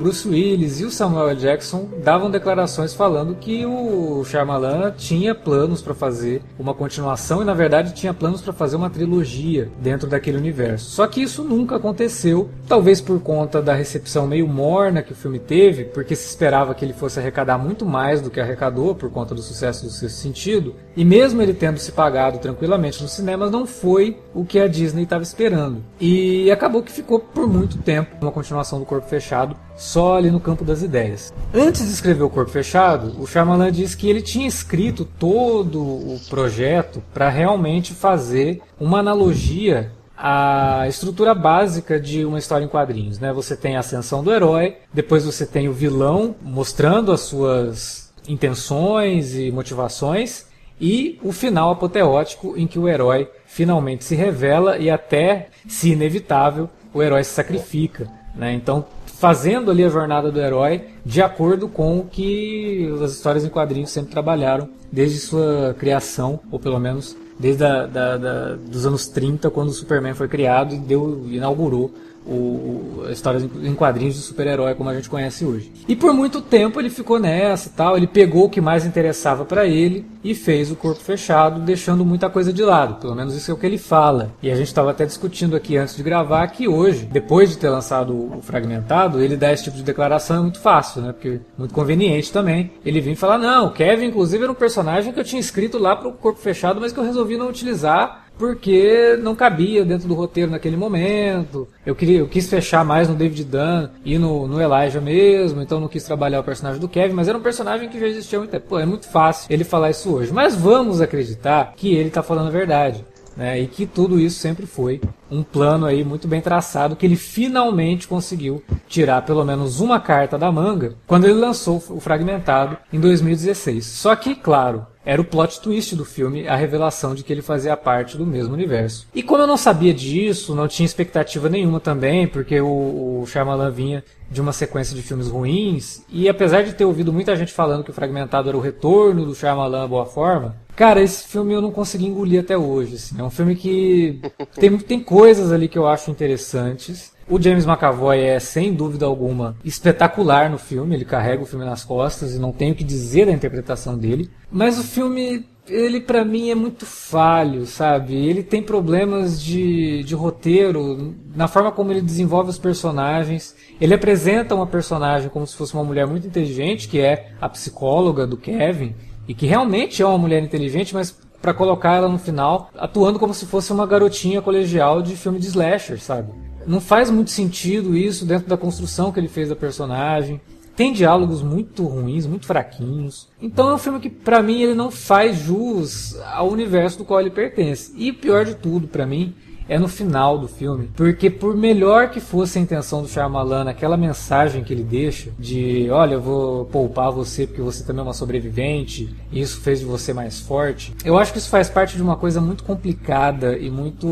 Bruce Willis e o Samuel Jackson davam declarações falando que o Shyamalan tinha planos para fazer uma continuação e na verdade tinha planos para fazer uma trilogia dentro daquele universo. Só que isso nunca aconteceu, talvez por conta da recepção meio morna que o filme teve, porque se esperava que ele fosse arrecadar muito mais do que arrecadou por conta do sucesso do Sexto Sentido, e mesmo ele tendo se pagado tranquilamente nos cinemas, não foi o que a Disney estava esperando. E acabou que ficou por muito tempo uma continuação do Corpo Fechado, só ali no campo das ideias. Antes de escrever o Corpo Fechado, o Shyamalan disse que ele tinha escrito todo o projeto para realmente fazer uma analogia a estrutura básica de uma história em quadrinhos, né? Você tem a ascensão do herói, depois você tem o vilão mostrando as suas intenções e motivações e o final apoteótico em que o herói finalmente se revela e até, se inevitável, o herói se sacrifica. Né? Então, fazendo ali a jornada do herói de acordo com o que as histórias em quadrinhos sempre trabalharam desde sua criação, ou pelo menos desde a, da, da, dos anos 30, quando o Superman foi criado e deu, inaugurou o, histórias em quadrinhos de super-herói como a gente conhece hoje. E por muito tempo ele ficou nessa e tal, ele pegou o que mais interessava para ele e fez o corpo fechado, deixando muita coisa de lado. Pelo menos isso é o que ele fala. E a gente estava até discutindo aqui antes de gravar que hoje, depois de ter lançado o Fragmentado, ele dá esse tipo de declaração é muito fácil, né? Porque muito conveniente também. Ele vem falar: "Não, o Kevin inclusive era um personagem que eu tinha escrito lá para o corpo fechado, mas que eu resolvi não utilizar porque não cabia dentro do roteiro naquele momento. Eu queria, eu quis fechar mais no David Dunn e no, no Elijah mesmo, então não quis trabalhar o personagem do Kevin, mas era um personagem que já existia há muito tempo. Pô, é muito fácil ele falar isso hoje. Mas vamos acreditar que ele está falando a verdade. Né, e que tudo isso sempre foi um plano aí muito bem traçado que ele finalmente conseguiu tirar pelo menos uma carta da manga quando ele lançou o Fragmentado em 2016. Só que, claro, era o plot twist do filme, a revelação de que ele fazia parte do mesmo universo. E como eu não sabia disso, não tinha expectativa nenhuma também, porque o, o Shyamalan vinha de uma sequência de filmes ruins, e apesar de ter ouvido muita gente falando que o Fragmentado era o retorno do Shyamalan à boa forma, cara, esse filme eu não consegui engolir até hoje. Assim. É um filme que tem, tem coisas ali que eu acho interessantes, o James McAvoy é, sem dúvida alguma, espetacular no filme. Ele carrega o filme nas costas e não tenho o que dizer da interpretação dele. Mas o filme, ele para mim é muito falho, sabe? Ele tem problemas de, de roteiro, na forma como ele desenvolve os personagens. Ele apresenta uma personagem como se fosse uma mulher muito inteligente, que é a psicóloga do Kevin, e que realmente é uma mulher inteligente, mas para colocar ela no final atuando como se fosse uma garotinha colegial de filme de slasher, sabe? Não faz muito sentido isso dentro da construção que ele fez da personagem. Tem diálogos muito ruins, muito fraquinhos. Então é um filme que, para mim, ele não faz jus ao universo do qual ele pertence. E pior de tudo, para mim, é no final do filme. Porque por melhor que fosse a intenção do Shyamalan, aquela mensagem que ele deixa de, olha, eu vou poupar você porque você também é uma sobrevivente, e isso fez de você mais forte. Eu acho que isso faz parte de uma coisa muito complicada e muito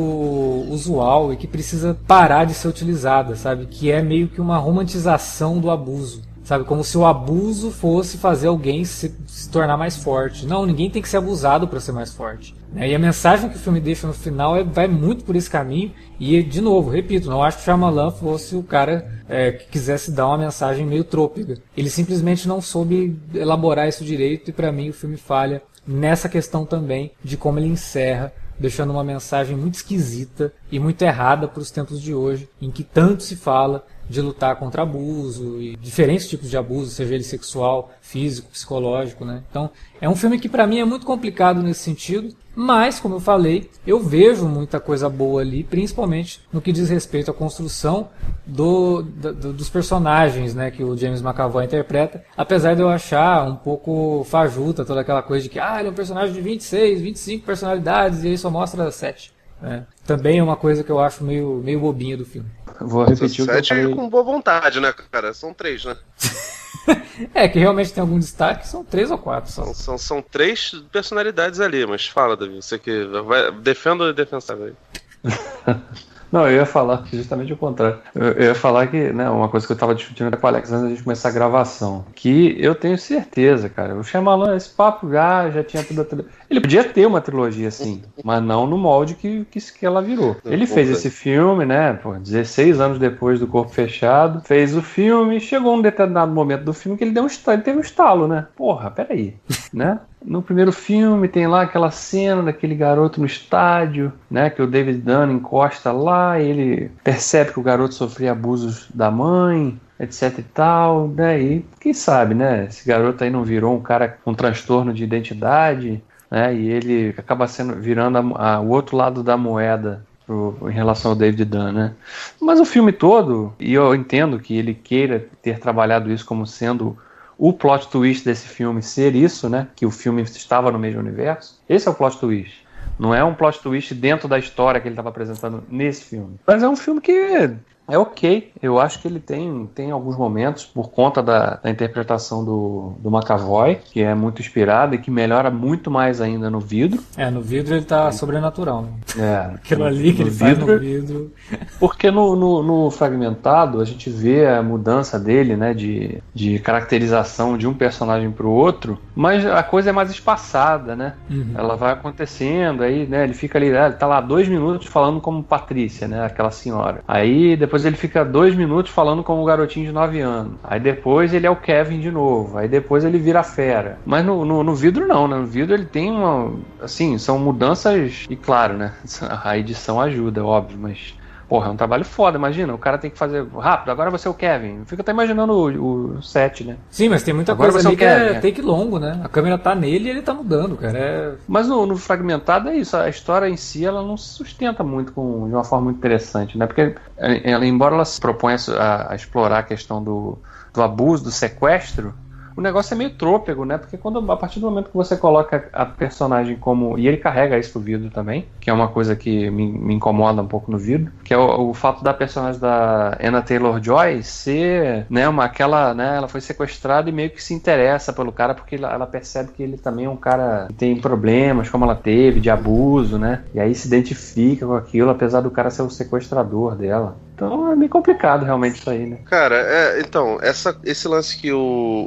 usual e que precisa parar de ser utilizada, sabe? Que é meio que uma romantização do abuso. Sabe, como se o abuso fosse fazer alguém se, se tornar mais forte. Não, ninguém tem que ser abusado para ser mais forte. Né? E a mensagem que o filme deixa no final é, vai muito por esse caminho. E, de novo, repito, não acho que o Shyamalan fosse o cara é, que quisesse dar uma mensagem meio trôpega. Ele simplesmente não soube elaborar isso direito e, para mim, o filme falha nessa questão também de como ele encerra deixando uma mensagem muito esquisita e muito errada para os tempos de hoje, em que tanto se fala de lutar contra abuso e diferentes tipos de abuso, seja ele sexual, físico, psicológico, né? Então, é um filme que para mim é muito complicado nesse sentido, mas como eu falei, eu vejo muita coisa boa ali, principalmente no que diz respeito à construção do, do, dos personagens, né, que o James McAvoy interpreta, apesar de eu achar um pouco fajuta toda aquela coisa de que ah, ele é um personagem de 26, 25 personalidades e ele só mostra 7. Né? Também é uma coisa que eu acho meio, meio bobinha do filme. Vou repetir o que eu falei. com boa vontade, né, cara? São três, né? é, que realmente tem algum destaque, são três ou quatro só. São, são, são três personalidades ali, mas fala, Davi, você que vai, defenda o defensável aí. Não, eu ia falar justamente o contrário. Eu, ia falar que, né, uma coisa que eu estava discutindo com o Alex antes da gente começar a gravação, que eu tenho certeza, cara, o Shyamalan, esse papo já, já tinha tudo, tudo. Ele podia ter uma trilogia assim, mas não no molde que, que, que ela virou. Ele fez esse filme, né, pô, 16 anos depois do Corpo Fechado, fez o filme, chegou um determinado momento do filme que ele deu um estalo, teve um estalo, né? Porra, peraí, né? No primeiro filme tem lá aquela cena daquele garoto no estádio, né? Que o David Dunn encosta lá, e ele percebe que o garoto sofria abusos da mãe, etc e tal, né? E quem sabe, né? Esse garoto aí não virou um cara com transtorno de identidade, né? E ele acaba sendo virando a, a, o outro lado da moeda pro, em relação ao David Dunn, né? Mas o filme todo, e eu entendo que ele queira ter trabalhado isso como sendo o plot twist desse filme ser isso, né? Que o filme estava no mesmo universo. Esse é o plot twist. Não é um plot twist dentro da história que ele estava apresentando nesse filme. Mas é um filme que é ok. Eu acho que ele tem, tem alguns momentos, por conta da, da interpretação do, do McAvoy, que é muito inspirada e que melhora muito mais ainda no vidro. É, no vidro ele tá sobrenatural. Né? É. Aquilo ali que ele vidro, faz no vidro. Porque no, no, no, fragmentado a gente vê a mudança dele, né, de, de caracterização de um personagem para o outro, mas a coisa é mais espaçada, né? Uhum. Ela vai acontecendo, aí, né, ele fica ali, ele tá lá dois minutos falando como Patrícia, né, aquela senhora. Aí depois depois ele fica dois minutos falando como um garotinho de 9 anos. Aí depois ele é o Kevin de novo. Aí depois ele vira fera. Mas no, no, no vidro não, né? No vidro ele tem uma. Assim, são mudanças. E claro, né? A edição ajuda, óbvio, mas Porra, é um trabalho foda, imagina. O cara tem que fazer rápido, agora você é o Kevin. Fica até imaginando o, o set, né? Sim, mas tem muita agora coisa ali é que Kevin, é take longo, né? A câmera tá nele e ele tá mudando, cara. É... Mas no, no, fragmentado é isso. A história em si, ela não se sustenta muito com, de uma forma muito interessante, né? Porque, ela, embora ela se proponha a, a explorar a questão do, do abuso, do sequestro, o negócio é meio trôpego, né? Porque quando a partir do momento que você coloca a personagem como. E ele carrega isso pro vidro também, que é uma coisa que me, me incomoda um pouco no vidro, que é o, o, fato da personagem da Anna Taylor Joy ser, né, uma aquela, né, ela foi sequestrada e meio que se interessa pelo cara porque ela, ela percebe que ele também é um cara que tem problemas, como ela teve, de abuso, né? E aí se identifica com aquilo, apesar do cara ser o sequestrador dela. Então é meio complicado realmente isso aí, né? Cara, é, então, essa, esse lance que o,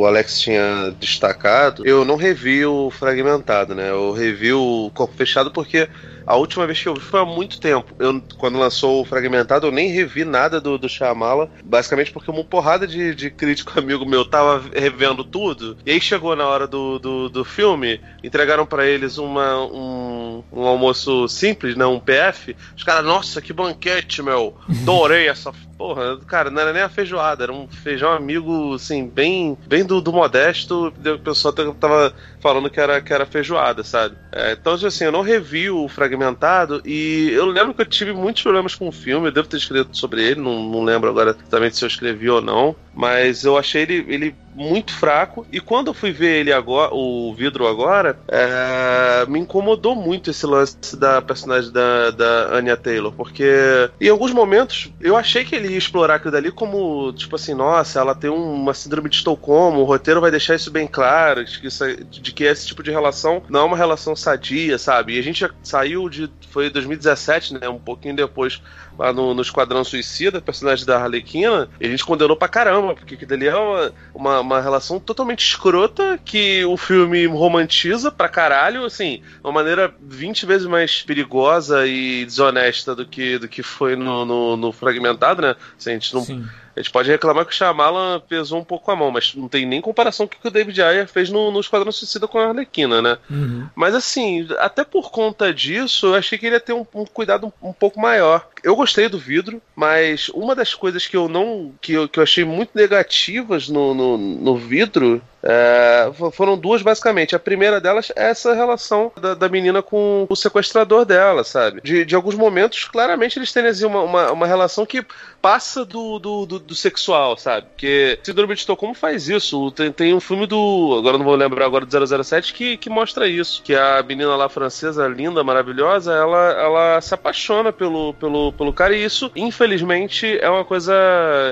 o Alex tinha destacado, eu não revi o fragmentado, né? Eu revi o corpo fechado porque a última vez que eu vi foi há muito tempo. Eu, quando lançou o Fragmentado, eu nem revi nada do, do Shyamala, basicamente porque uma porrada de, de crítico amigo meu tava revendo tudo, e aí chegou na hora do, do, do filme, entregaram para eles uma, um, um almoço simples, né, um PF, os caras, nossa, que banquete, meu, adorei essa Porra, cara, não era nem a feijoada, era um feijão amigo, assim, bem, bem do, do modesto. O pessoal tava falando que era, que era feijoada, sabe? É, então, assim, eu não revi o fragmentado e eu lembro que eu tive muitos problemas com o filme. Eu devo ter escrito sobre ele, não, não lembro agora exatamente se eu escrevi ou não. Mas eu achei ele, ele muito fraco. E quando eu fui ver ele agora, o vidro agora, é, me incomodou muito esse lance da personagem da, da Anya Taylor. Porque em alguns momentos eu achei que ele ia explorar aquilo dali como, tipo assim, nossa, ela tem uma síndrome de Estocolmo, o roteiro vai deixar isso bem claro, de que, isso, de que esse tipo de relação não é uma relação sadia, sabe? E a gente saiu de. Foi 2017, né? Um pouquinho depois lá no, no Esquadrão Suicida, personagem da Arlequina, e a gente condenou pra caramba, porque aquilo ali é uma, uma, uma, relação totalmente escrota que o filme romantiza pra caralho, assim, uma maneira 20 vezes mais perigosa e desonesta do que, do que foi no, no, no Fragmentado, né? Assim, a gente não. Sim a gente pode reclamar que o Shyamalan pesou um pouco a mão, mas não tem nem comparação com o que o David Ayer fez no, no Esquadrão Suicida com a Arlequina, né? Uhum. Mas assim, até por conta disso, eu achei que ele ia ter um, um cuidado um, um, pouco maior. Eu gostei do vidro, mas uma das coisas que eu não. que eu, que eu achei muito negativas no, no, no vidro é, foram duas, basicamente. A primeira delas é essa relação da, da menina com o sequestrador dela, sabe? De, de alguns momentos, claramente, eles têm assim, uma, uma, uma relação que passa do, do, do, do, sexual, sabe? Porque Síndrome de Estocolmo faz isso. Tem, tem um filme do. Agora não vou lembrar agora do 007 que, que mostra isso. Que a menina lá francesa, linda, maravilhosa, ela, ela se apaixona pelo, pelo, pelo cara e isso, infelizmente, é uma coisa,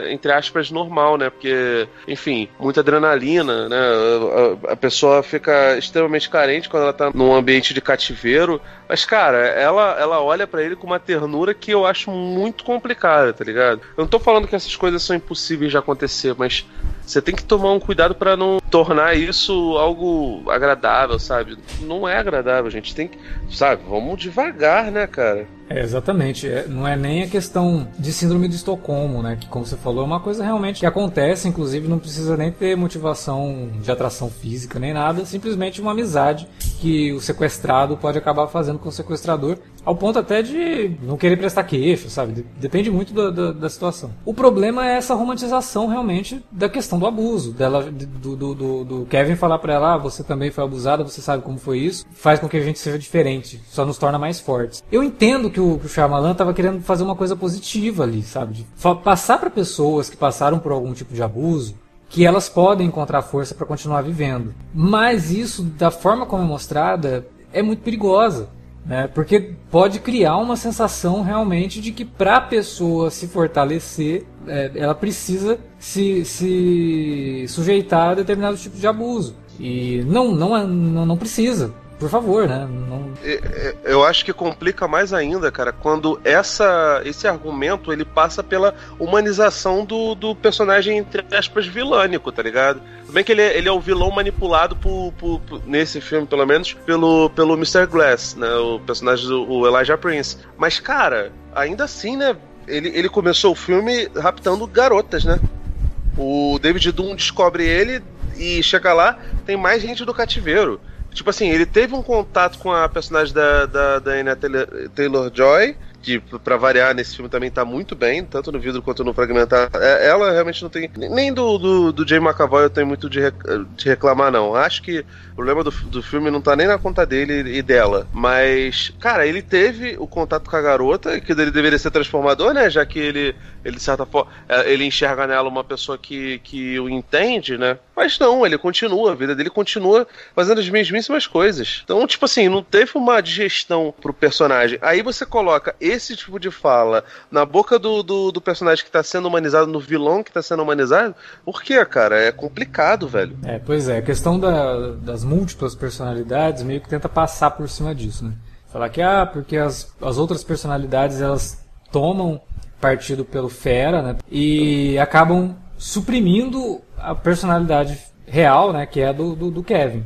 entre aspas, normal, né? Porque, enfim, muita adrenalina, né? A, a, pessoa fica extremamente carente quando ela tá num ambiente de cativeiro. Mas, cara, ela, ela olha para ele com uma ternura que eu acho muito complicada, tá ligado? Eu não tô falando que essas coisas são impossíveis de acontecer, mas você tem que tomar um cuidado para não tornar isso algo agradável, sabe? Não é agradável, gente tem que, sabe, vamos devagar, né, cara? É, exatamente. É, não é nem a questão de síndrome de Estocolmo, né? Que, como você falou, é uma coisa realmente que acontece, inclusive não precisa nem ter motivação de atração física nem nada, simplesmente uma amizade que o sequestrado pode acabar fazendo com o sequestrador, ao ponto até de não querer prestar queixa, sabe? Depende muito da, da, da situação. O problema é essa romantização realmente da questão do abuso, dela, do, do, do, do Kevin falar para ela, ah, você também foi abusada, você sabe como foi isso, faz com que a gente seja diferente, só nos torna mais fortes. Eu entendo que que o, que o Shyamalan tava querendo fazer uma coisa positiva ali, sabe? De passar para pessoas que passaram por algum tipo de abuso que elas podem encontrar força para continuar vivendo. Mas isso, da forma como é mostrada, é muito perigosa. Né? Porque pode criar uma sensação realmente de que para a pessoa se fortalecer, é, ela precisa se, se sujeitar a determinado tipo de abuso. E não, não, é, não, não precisa por favor, né? Não... Eu acho que complica mais ainda, cara, quando essa, esse argumento ele passa pela humanização do, do personagem, entre aspas, vilânico, tá ligado? Tudo bem que ele, é, ele é o vilão manipulado por, por, por, nesse filme, pelo menos, pelo, pelo Mr. Glass, né? O personagem do Elijah Prince. Mas, cara, ainda assim, né? Ele, ele começou o filme raptando garotas, né? O David Doom descobre ele e chega lá, tem mais gente do cativeiro. Tipo assim, ele teve um contato com a personagem da, da, da Taylor-Joy, que para variar nesse filme também tá muito bem, tanto no vidro quanto no fragmentado. É, ela realmente não tem. Nem do, do, do Jay McAvoy eu tenho muito de, de reclamar, não. Acho que o problema do, do filme não tá nem na conta dele e dela. Mas, cara, ele teve o contato com a garota, que ele deveria ser transformador, né? Já que ele, ele de certa forma, é, ele enxerga nela uma pessoa que, que o entende, né? Mas não, ele continua, a vida dele continua fazendo as mesmíssimas coisas. Então, tipo assim, não teve uma digestão pro personagem. Aí você coloca esse tipo de fala na boca do, do, do personagem que tá sendo humanizado, no vilão que tá sendo humanizado, por quê, cara? É complicado, velho. É, pois é, a questão da, das múltiplas personalidades meio que tenta passar por cima disso, né? Falar que, ah, porque as, as outras personalidades elas tomam partido pelo Fera, né? E acabam suprimindo a personalidade real, né, que é a do, do, do, Kevin.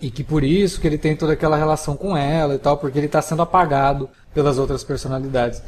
E que por isso que ele tem toda aquela relação com ela e tal, porque ele está sendo apagado pelas outras personalidades.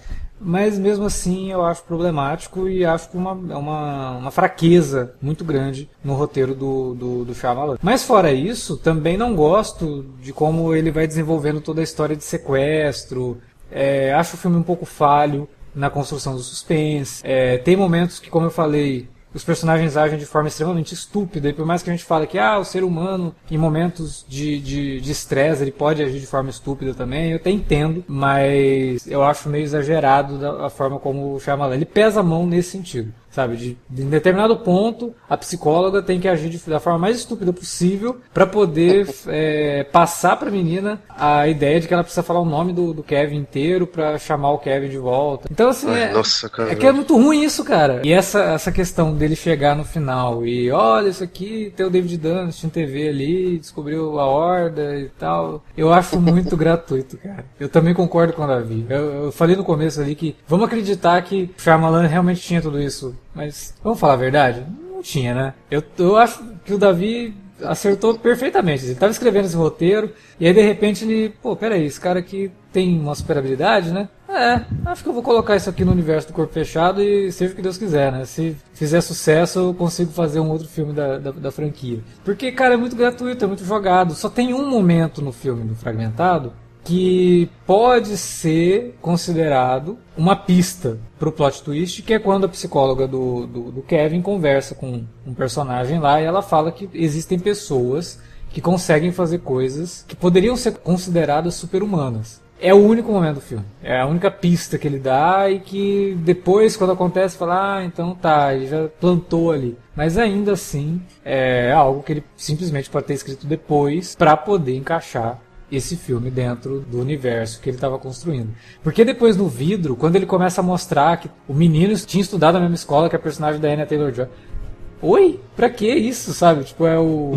Mas mesmo assim eu acho problemático e acho que uma, é uma, uma fraqueza muito grande no roteiro do, do, do Shyamalan. Mas fora isso, também não gosto de como ele vai desenvolvendo toda a história de sequestro. É, acho o filme um pouco falho na construção do suspense. É, tem momentos que, como eu falei, os personagens agem de forma extremamente estúpida, e por mais que a gente fale que ah, o ser humano, em momentos de estresse, de ele pode agir de forma estúpida também, eu até entendo, mas eu acho meio exagerado da, a forma como o Shyamalan, ele pesa a mão nesse sentido sabe? De, de, em determinado ponto, a psicóloga tem que agir de, da forma mais estúpida possível para poder é, passar para a menina a ideia de que ela precisa falar o nome do, do Kevin inteiro para chamar o Kevin de volta. Então, assim, Ai, é, nossa, é que é muito ruim isso, cara. E essa, essa questão dele chegar no final e olha, isso aqui tem o David Dunn assistindo TV ali, descobriu a horda e tal. Eu acho muito gratuito, cara. Eu também concordo com o Davi. Eu, eu falei no começo ali que vamos acreditar que Shyamalan realmente tinha tudo isso mas vamos falar a verdade? Não tinha, né? Eu, eu acho que o Davi acertou perfeitamente. Ele estava escrevendo esse roteiro e aí de repente ele, pô, peraí, esse cara aqui tem uma superabilidade, né? É, acho que eu vou colocar isso aqui no universo do Corpo Fechado e seja o que Deus quiser, né? Se fizer sucesso, eu consigo fazer um outro filme da, da, da franquia. Porque, cara, é muito gratuito, é muito jogado. Só tem um momento no filme do Fragmentado que pode ser considerado uma pista para o plot twist, que é quando a psicóloga do, do, do, Kevin conversa com um personagem lá e ela fala que existem pessoas que conseguem fazer coisas que poderiam ser consideradas super-humanas. É o único momento do filme. É a única pista que ele dá e que depois, quando acontece, fala, ah, então tá, ele já plantou ali. Mas ainda assim, é algo que ele simplesmente pode ter escrito depois para poder encaixar esse filme dentro do universo que ele estava construindo. Porque depois no vidro, quando ele começa a mostrar que o menino tinha estudado na mesma escola que a personagem da Anna Taylor-Joy, Oi? Pra que isso, sabe? Tipo, é o.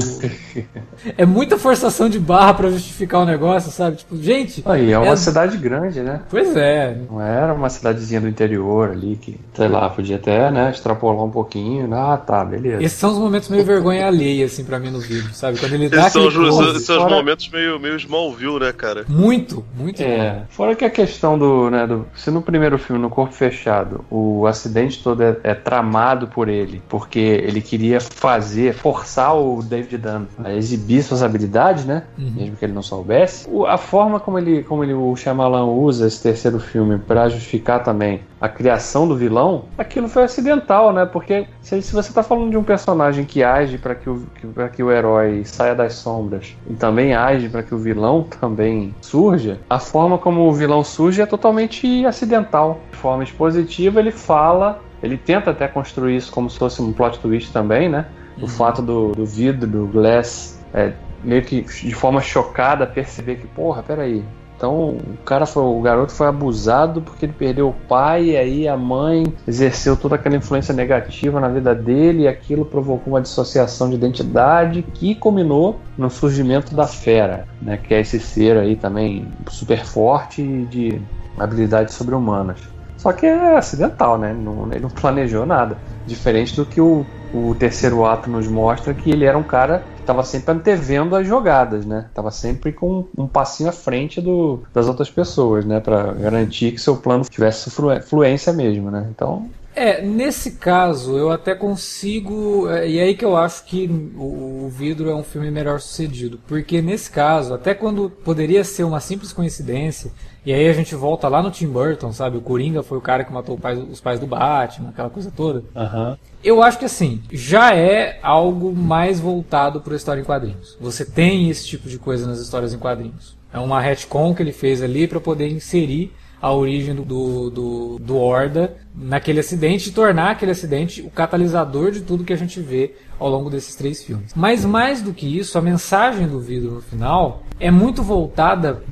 é muita forçação de barra para justificar o negócio, sabe? Tipo, gente. Aí, é uma é... cidade grande, né? Pois é. Não era uma cidadezinha do interior ali que, sei lá, podia até, né, extrapolar um pouquinho. Ah, tá, beleza. Esses são os momentos meio vergonha alheia, assim, pra mim no vídeo, sabe? Quando ele dá Esses são, os, são os momentos meio, meio Smallville, né, cara? Muito, muito. É. Fora que a questão do, né, do. Se no primeiro filme, no Corpo Fechado, o acidente todo é, é tramado por ele, porque ele ele queria fazer, forçar o David Dunn a exibir suas habilidades, né? Uhum. Mesmo que ele não soubesse. O, a forma como ele, como ele, o Shyamalan usa esse terceiro filme para justificar também a criação do vilão, aquilo foi acidental, né? Porque se, se você está falando de um personagem que age para que, o, que, que o herói saia das sombras e também age para que o vilão também surja, a forma como o vilão surge é totalmente acidental. De forma expositiva, ele fala ele tenta até construir isso como se fosse um plot twist também, né? O uhum. fato do, do vidro, do Glass, é, meio que de forma chocada perceber que, porra, peraí, Então o cara foi, o garoto foi abusado porque ele perdeu o pai e aí a mãe exerceu toda aquela influência negativa na vida dele e aquilo provocou uma dissociação de identidade que culminou no surgimento da fera, né, que é esse ser aí também super forte de habilidades sobre-humanas. Só que é acidental, né? Não, ele não planejou nada. Diferente do que o, o terceiro ato nos mostra, que ele era um cara que estava sempre antevendo as jogadas, né? Tava sempre com um passinho à frente do, das outras pessoas, né? Para garantir que seu plano tivesse fluência mesmo, né? Então é, nesse caso eu até consigo. É, e é aí que eu acho que o, o, Vidro é um filme melhor sucedido. Porque nesse caso, até quando poderia ser uma simples coincidência, e aí a gente volta lá no Tim Burton, sabe? O Coringa foi o cara que matou pai, os pais do Batman, aquela coisa toda. Uhum. Eu acho que assim, já é algo mais voltado para a história em quadrinhos. Você tem esse tipo de coisa nas histórias em quadrinhos. É uma retcon que ele fez ali para poder inserir a origem do, do, do, do Horda naquele acidente e tornar aquele acidente o catalisador de tudo que a gente vê ao longo desses três filmes. Mas mais do que isso, a mensagem do vidro no final é muito voltada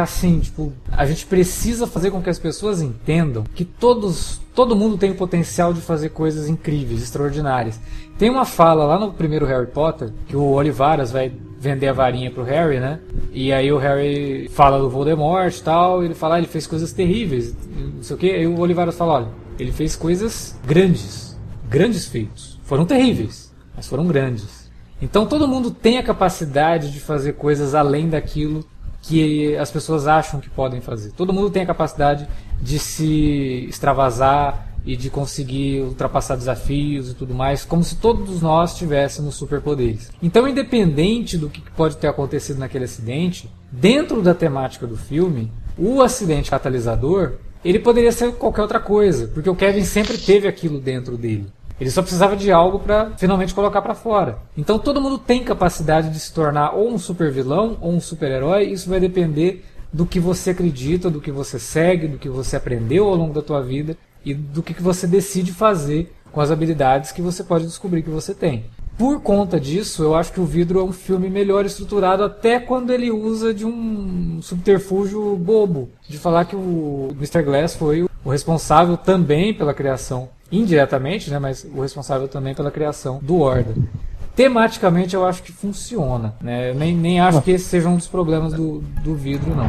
assim, tipo, a gente precisa fazer com que as pessoas entendam que todos, todo mundo tem o potencial de fazer coisas incríveis, extraordinárias. Tem uma fala lá no primeiro Harry Potter que o Olivaras vai vender a varinha pro Harry, né? E aí o Harry fala do Voldemort e tal, ele fala, ah, ele fez coisas terríveis, não sei o que. Aí o Olivaras fala, olha, ele fez coisas grandes, grandes feitos. Foram terríveis, mas foram grandes. Então todo mundo tem a capacidade de fazer coisas além daquilo que as pessoas acham que podem fazer. Todo mundo tem a capacidade de se extravasar e de conseguir ultrapassar desafios e tudo mais, como se todos nós tivéssemos superpoderes. Então, independente do que pode ter acontecido naquele acidente, dentro da temática do filme, o acidente catalisador ele poderia ser qualquer outra coisa, porque o Kevin sempre teve aquilo dentro dele. Ele só precisava de algo para finalmente colocar para fora. Então todo mundo tem capacidade de se tornar ou um super vilão ou um super herói. Isso vai depender do que você acredita, do que você segue, do que você aprendeu ao longo da tua vida e do que você decide fazer com as habilidades que você pode descobrir que você tem. Por conta disso, eu acho que o Vidro é um filme melhor estruturado até quando ele usa de um subterfúgio bobo, de falar que o Mr. Glass foi o responsável também pela criação indiretamente, né, mas o responsável também pela criação do Order. Tematicamente eu acho que funciona, né? nem, nem acho que esse seja um dos problemas do, do vidro, não.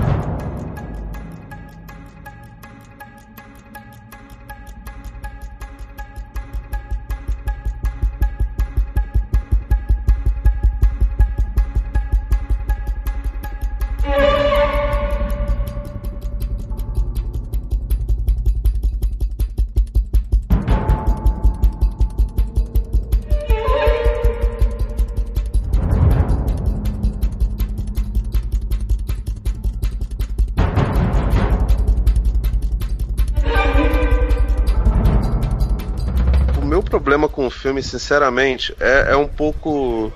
Sinceramente, é, é um pouco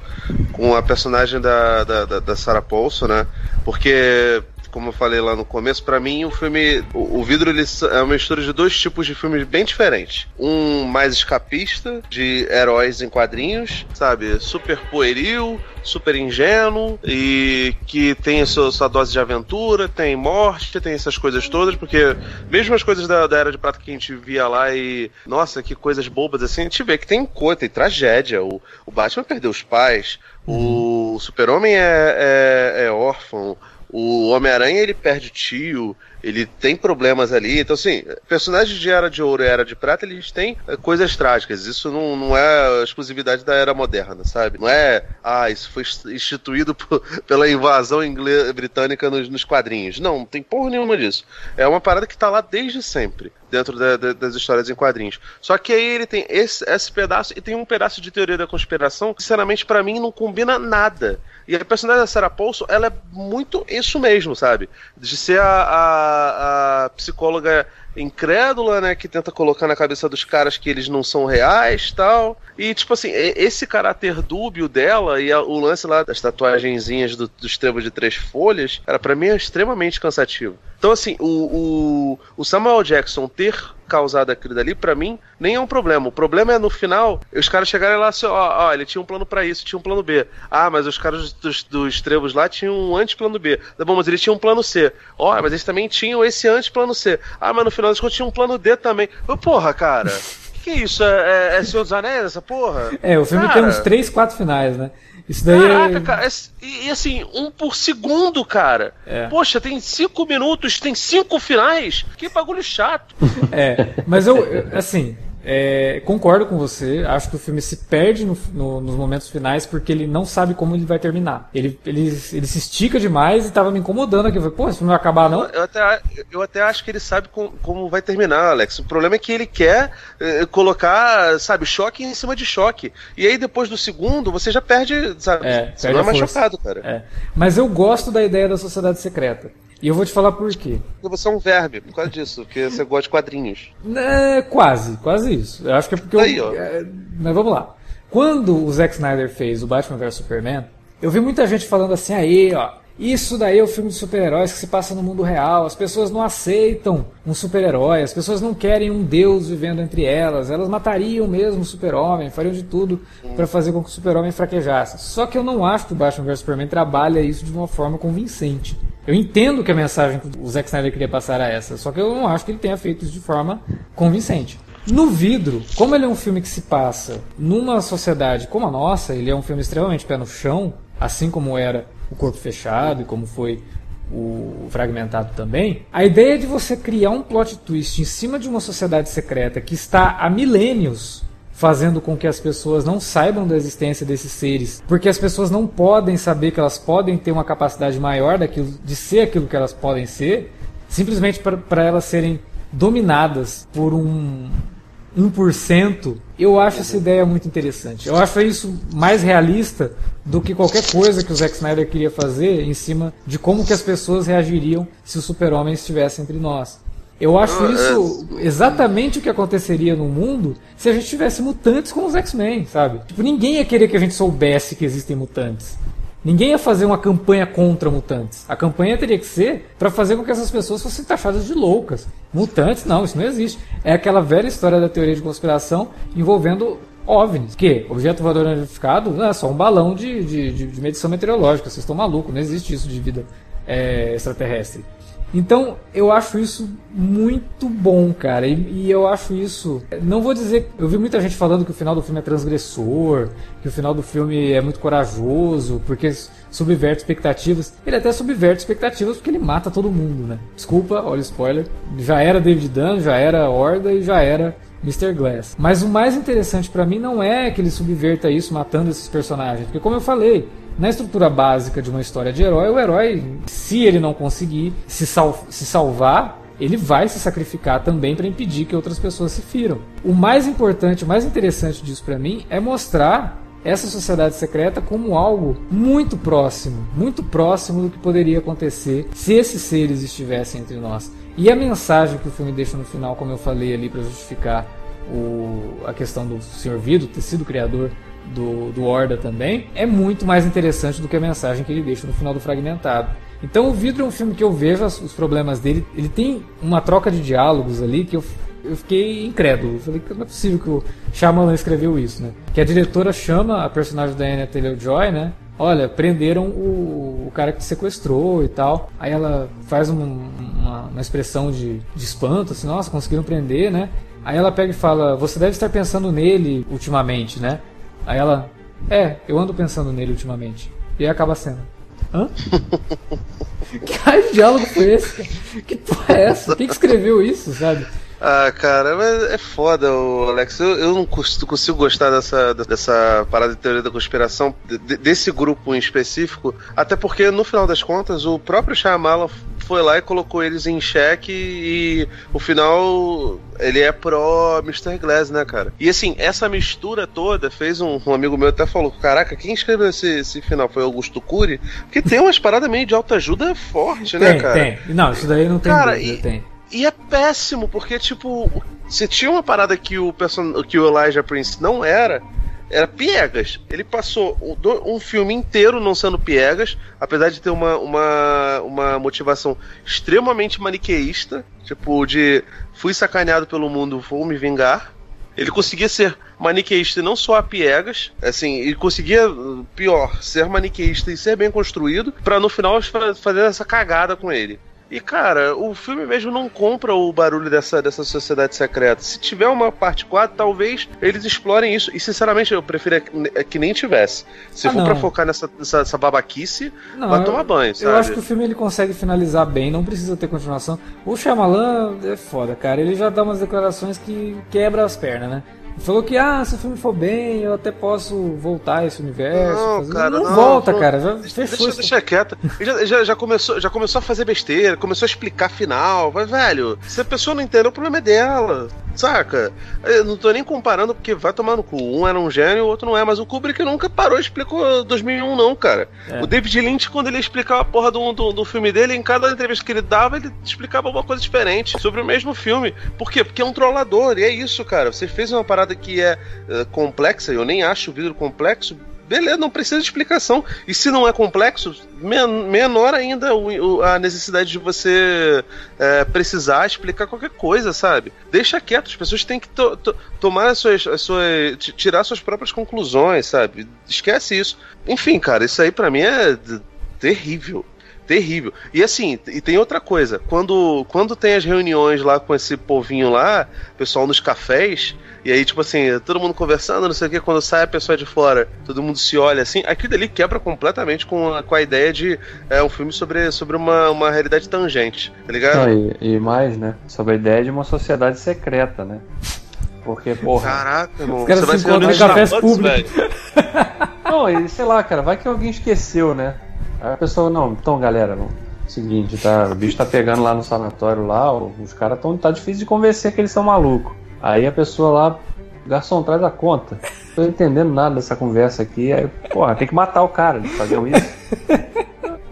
com a personagem da, da, da, da Sarah Paulson, né? Porque como eu falei lá no começo, para mim o filme, o, o, Vidro ele é uma mistura de dois tipos de filmes bem diferentes. Um mais escapista, de heróis em quadrinhos, sabe? Super pueril, super ingênuo e que tem a sua, sua, dose de aventura, tem morte, tem essas coisas todas, porque mesmo as coisas da, da Era de Prata que a gente via lá e, nossa, que coisas bobas assim, a gente vê que tem coisa, tem tragédia. O, o Batman perdeu os pais, o Super-Homem é, é, é órfão, o Homem-Aranha ele perde tio, ele tem problemas ali. Então, assim, personagens de Era de Ouro e Era de Prata, eles têm é, coisas trágicas. Isso não, não é exclusividade da Era Moderna, sabe? Não é, ah, isso foi instituído por, pela invasão inglesa, britânica nos, nos, quadrinhos. Não, não tem porra nenhuma disso. É uma parada que tá lá desde sempre, dentro da, da, das histórias em quadrinhos. Só que aí ele tem esse, esse pedaço e tem um pedaço de teoria da conspiração que, sinceramente, para mim não combina nada. E a personagem da Sarah Paulson, ela é muito isso mesmo, sabe? De ser a, a, a psicóloga incrédula, né, que tenta colocar na cabeça dos caras que eles não são reais tal. E, tipo assim, esse caráter dúbio dela e a, o lance lá das tatuagenzinhas do, dos trevos de três folhas, cara, para mim é extremamente cansativo. Então, assim, o, o, o Samuel Jackson ter causado aquilo dali, para mim, nem é um problema. O problema é no final, os caras chegarem lá assim, ó, ó ele tinha um plano para isso, tinha um plano B. Ah, mas os caras dos, dos trevos lá tinham um anti-plano B. Tá bom, mas eles tinham um plano C. Ó, mas eles também tinham esse anti-plano C. Ah, mas no final das contas tinha um plano D também. Porra, cara. que, que é isso? É, é, é Senhor dos Anéis, essa porra? É, o filme cara... tem uns 3, 4 finais, né? Isso daí é- Caraca, é... cara, é, e, assim, um por segundo, cara. É. Poxa, tem cinco minutos, tem cinco finais. Que bagulho chato. é, mas eu, assim, é, concordo com você, acho que o filme se perde no, no, nos momentos finais porque ele não sabe como ele vai terminar. Ele, ele, ele se estica demais e estava me incomodando aqui. Pô, esse filme vai acabar, não? Eu até, eu até acho que ele sabe com, como vai terminar, Alex. O problema é que ele quer eh, colocar, sabe, choque em cima de choque. E aí depois do segundo, você já perde, sabe? É, você não é mais chocado, cara. É. Mas eu gosto da ideia da sociedade secreta. E eu vou te falar por quê. Porque você é um verme, por causa disso, porque você gosta de quadrinhos. É, quase, quase isso. Eu acho que é porque Aí, eu. É, mas vamos lá. Quando o Zack Snyder fez o Batman vs Superman, eu vi muita gente falando assim, aí, ó, isso daí é o filme de super-heróis que se passa no mundo real. As pessoas não aceitam um super-herói, as pessoas não querem um deus vivendo entre elas. Elas matariam mesmo o super-homem, fariam de tudo para fazer com que o super-homem fraquejasse. Só que eu não acho que o Batman vs Superman trabalha isso de uma forma convincente. Eu entendo que a mensagem que o Zack Snyder queria passar era essa, só que eu não acho que ele tenha feito isso de forma convincente. No vidro, como ele é um filme que se passa numa sociedade como a nossa, ele é um filme extremamente pé no chão, assim como era o corpo fechado e como foi o fragmentado também, a ideia de você criar um plot twist em cima de uma sociedade secreta que está há milênios fazendo com que as pessoas não saibam da existência desses seres, porque as pessoas não podem saber que elas podem ter uma capacidade maior daquilo, de ser aquilo que elas podem ser, simplesmente para elas serem dominadas por um 1%, eu acho essa ideia muito interessante. Eu acho isso mais realista do que qualquer coisa que o Zack Snyder queria fazer em cima de como que as pessoas reagiriam se o super-homem estivesse entre nós. Eu acho ah, isso é... exatamente o que aconteceria no mundo se a gente tivesse mutantes como os X-Men, sabe? Tipo, ninguém ia querer que a gente soubesse que existem mutantes. Ninguém ia fazer uma campanha contra mutantes. A campanha teria que ser para fazer com que essas pessoas fossem taxadas de loucas. Mutantes, não, isso não existe. É aquela velha história da teoria de conspiração envolvendo OVNIs. Que? Objeto voador não identificado é só um balão de, de, de medição meteorológica. Vocês estão malucos, não existe isso de vida é, extraterrestre. Então, eu acho isso muito bom, cara. E, e, eu acho isso. Não vou dizer. Eu vi muita gente falando que o final do filme é transgressor, que o final do filme é muito corajoso, porque subverte expectativas. Ele até subverte expectativas porque ele mata todo mundo, né? Desculpa, olha o spoiler. Já era David Dunn, já era Horda e já era Mr. Glass. Mas o mais interessante para mim não é que ele subverta isso matando esses personagens, porque como eu falei, na estrutura básica de uma história de herói, o herói, se ele não conseguir se, sal se salvar, ele vai se sacrificar também para impedir que outras pessoas se firam. O mais importante, o mais interessante disso para mim é mostrar essa sociedade secreta como algo muito próximo, muito próximo do que poderia acontecer se esses seres estivessem entre nós. E a mensagem que o filme deixa no final, como eu falei ali para justificar o, a questão do Sr. Vido ter sido criador do, do Horda também, é muito mais interessante do que a mensagem que ele deixa no final do Fragmentado. Então o Vidro é um filme que eu vejo os problemas dele, ele tem uma troca de diálogos ali que eu, eu fiquei incrédulo. Falei não é possível que o Shyamalan escreveu isso, né? Que a diretora chama a personagem da Anya Taylor-Joy, né? Olha, prenderam o, o, cara que te sequestrou e tal. Aí ela faz um, uma, uma, expressão de, de espanto, assim, nossa, conseguiram prender, né? Aí ela pega e fala, você deve estar pensando nele ultimamente, né? Aí ela, é, eu ando pensando nele ultimamente. E aí acaba sendo. Hã? que raio de diálogo foi esse? Que porra é essa? Quem que escreveu isso, sabe? Ah, cara, mas é foda, Alex. Eu, eu não consigo gostar dessa, dessa parada de teoria da conspiração, de, desse grupo em específico, até porque, no final das contas, o próprio Shyamalan foi lá e colocou eles em xeque e o final ele é pró Mr. Glass, né, cara? E assim, essa mistura toda fez um, um amigo meu até falou: Caraca, quem escreveu esse, esse final? Foi Augusto Cury? Porque tem umas paradas meio de autoajuda forte, né, cara? Tem, não, isso daí não tem cara, dúvida, e, tem. E é péssimo, porque, tipo, se tinha uma parada que o, person... que o Elijah Prince não era, era piegas. Ele passou um filme inteiro não sendo piegas, apesar de ter uma, uma, uma motivação extremamente maniqueísta, tipo de fui sacaneado pelo mundo, vou me vingar. Ele conseguia ser maniqueísta e não só a piegas, assim, ele conseguia, pior, ser maniqueísta e ser bem construído, para no final fazer essa cagada com ele. E, cara, o filme mesmo não compra o barulho dessa, dessa sociedade secreta. Se tiver uma parte 4, talvez eles explorem isso. E, sinceramente, eu prefiro é que é nem tivesse. Se ah, for não. pra focar nessa, nessa, nessa babaquice, não, vai eu, tomar banho, sabe? Eu acho que o filme ele consegue finalizar bem, não precisa ter continuação. O Shyamalan é foda, cara. Ele já dá umas declarações que quebra as pernas, né? Falou que, ah, se o filme for bem, eu até posso voltar a esse universo. Não, fazer... cara, não, não volta, não, cara. Já. Deixa, deixa quieto. Já, já, já, começou, já começou a fazer besteira, começou a explicar final. Mas, velho, se a pessoa não entendeu, o problema é dela. Saca? Eu não tô nem comparando porque vai tomar no cu. Um era um gênio, o outro não é. Mas o Kubrick nunca parou e explicou 2001, não, cara. É. O David Lynch, quando ele explicava a porra do, do, do, filme dele, em cada entrevista que ele dava, ele explicava uma coisa diferente sobre o mesmo filme. Por quê? Porque é um trollador. E é isso, cara. Você fez uma parada que é uh, complexa, eu nem acho o vidro complexo beleza, não precisa de explicação. E se não é complexo, men menor ainda o, o, a necessidade de você é, precisar explicar qualquer coisa, sabe? Deixa quieto, as pessoas têm que to to tomar as suas, as suas. tirar suas próprias conclusões, sabe? Esquece isso. Enfim, cara, isso aí para mim é terrível terrível. E assim, e tem outra coisa, quando, quando tem as reuniões lá com esse povinho lá, pessoal nos cafés, e aí, tipo assim, todo mundo conversando, não sei o que, quando sai a pessoa de fora, todo mundo se olha assim, aquilo ali quebra completamente com a, com a ideia de é, um filme sobre, sobre uma, uma realidade tangente, tá ligado? Não, e, e mais, né? Sobre a ideia de uma sociedade secreta, né? Porque, porra. Caraca, irmão. Você vai se encontrar em cafés públicos. Não, e sei lá, cara, vai que alguém esqueceu, né? Aí a pessoa, não, então galera, não, seguinte, tá, o bicho tá pegando lá no sanatório lá, os caras tão, tá difícil de convencer que eles são malucos. Aí a pessoa lá, garçom, traz a conta. Tô entendendo nada dessa conversa aqui. Aí, porra, tem que matar o cara, eles faziam isso.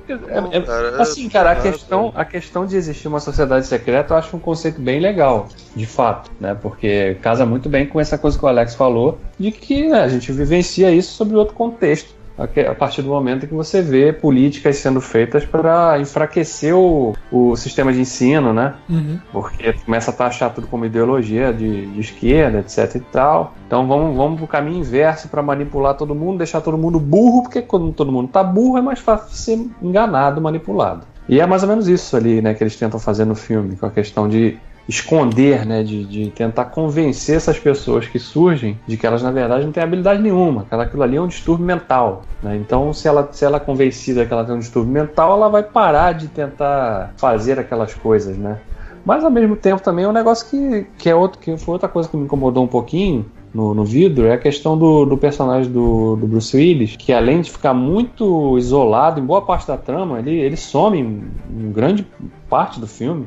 É, é, assim, cara, a questão, a questão de existir uma sociedade secreta eu acho um conceito bem legal, de fato, né? Porque casa muito bem com essa coisa que o Alex falou, de que né, a gente vivencia isso sobre outro contexto a partir do momento que você vê políticas sendo feitas para enfraquecer o, o sistema de ensino, né? Uhum. Porque começa a taxar tudo como ideologia de, de esquerda, etc e tal. Então vamos, vamos pro caminho inverso para manipular todo mundo, deixar todo mundo burro, porque quando todo mundo tá burro é mais fácil ser enganado, manipulado. E é mais ou menos isso ali, né, que eles tentam fazer no filme, com a questão de esconder, né, de, de, tentar convencer essas pessoas que surgem de que elas na verdade não têm habilidade nenhuma, que aquilo ali é um distúrbio mental. Né? Então, se ela, se ela é convencida que ela tem um distúrbio mental, ela vai parar de tentar fazer aquelas coisas, né? Mas ao mesmo tempo também é um negócio que, que é outro, que foi outra coisa que me incomodou um pouquinho, no, no, vidro é a questão do, do personagem do, do, Bruce Willis, que além de ficar muito isolado em boa parte da trama, ele, ele some em, em grande parte do filme.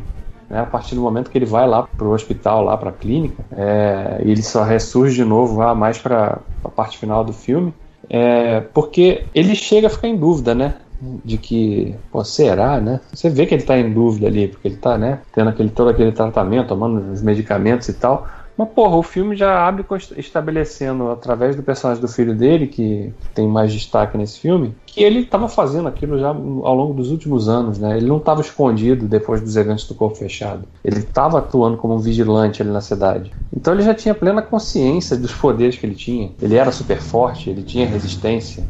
Né, a partir do momento que ele vai lá para o hospital, lá para a clínica, é, ele só ressurge de novo lá mais para a parte final do filme, é, porque ele chega a ficar em dúvida, né? De que, pô, será, né? Você vê que ele está em dúvida ali, porque ele está, né, tendo aquele, todo aquele tratamento, tomando os medicamentos e tal, mas, porra, o filme já abre estabelecendo, através do personagem do filho dele, que tem mais destaque nesse filme, que ele estava fazendo aquilo já ao longo dos últimos anos, né? Ele não estava escondido depois dos eventos do corpo fechado. Ele estava atuando como um vigilante ali na cidade. Então ele já tinha plena consciência dos poderes que ele tinha. Ele era super forte, ele tinha resistência.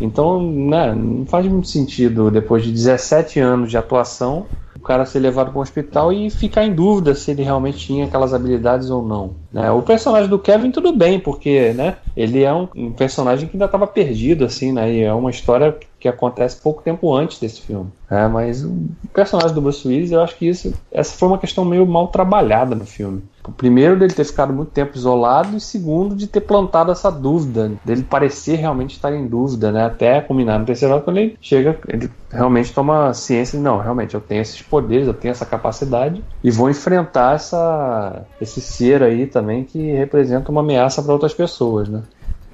Então, né, não faz muito sentido, depois de 17 anos de atuação, cara ser levado para um hospital e ficar em dúvida se ele realmente tinha aquelas habilidades ou não. Né? O personagem do Kevin, tudo bem, porque né, ele é um, um personagem que ainda estava perdido, assim, né? E é uma história que acontece pouco tempo antes desse filme. É, mas o personagem do Bruce Willis, eu acho que isso, essa foi uma questão meio mal trabalhada no filme. Primeiro dele ter ficado muito tempo isolado e segundo de ter plantado essa dúvida, dele parecer realmente estar em dúvida, né? Até culminar no terceiro quando ele chega, ele realmente toma ciência de não, realmente eu tenho esses poderes, eu tenho essa capacidade e vou enfrentar essa esse ser aí também que representa uma ameaça para outras pessoas, né?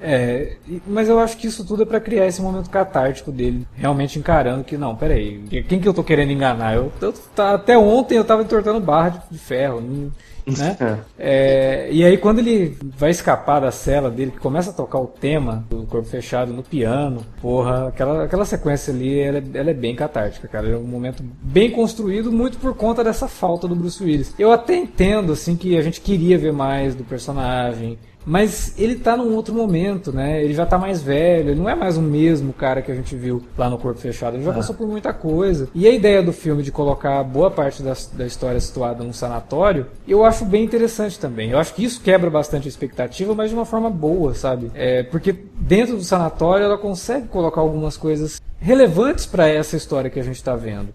É, mas eu acho que isso tudo é para criar esse momento catártico dele, realmente encarando que não, peraí, quem que eu tô querendo enganar? Eu, eu tá, até ontem eu tava entortando barra de, de ferro, não, né? É. É, e aí quando ele vai escapar da cela dele, que começa a tocar o tema do corpo fechado no piano, porra, aquela, aquela sequência ali, ela, é, ela é bem catártica, cara. É um momento bem construído, muito por conta dessa falta do Bruce Willis. Eu até entendo, assim, que a gente queria ver mais do personagem, mas ele tá num outro momento, né? Ele já tá mais velho, ele não é mais o mesmo cara que a gente viu lá no Corpo Fechado, ele já ah. passou por muita coisa. E a ideia do filme de colocar boa parte da, da história situada num sanatório, eu acho bem interessante também. Eu acho que isso quebra bastante a expectativa, mas de uma forma boa, sabe? É, porque dentro do sanatório ela consegue colocar algumas coisas relevantes para essa história que a gente está vendo.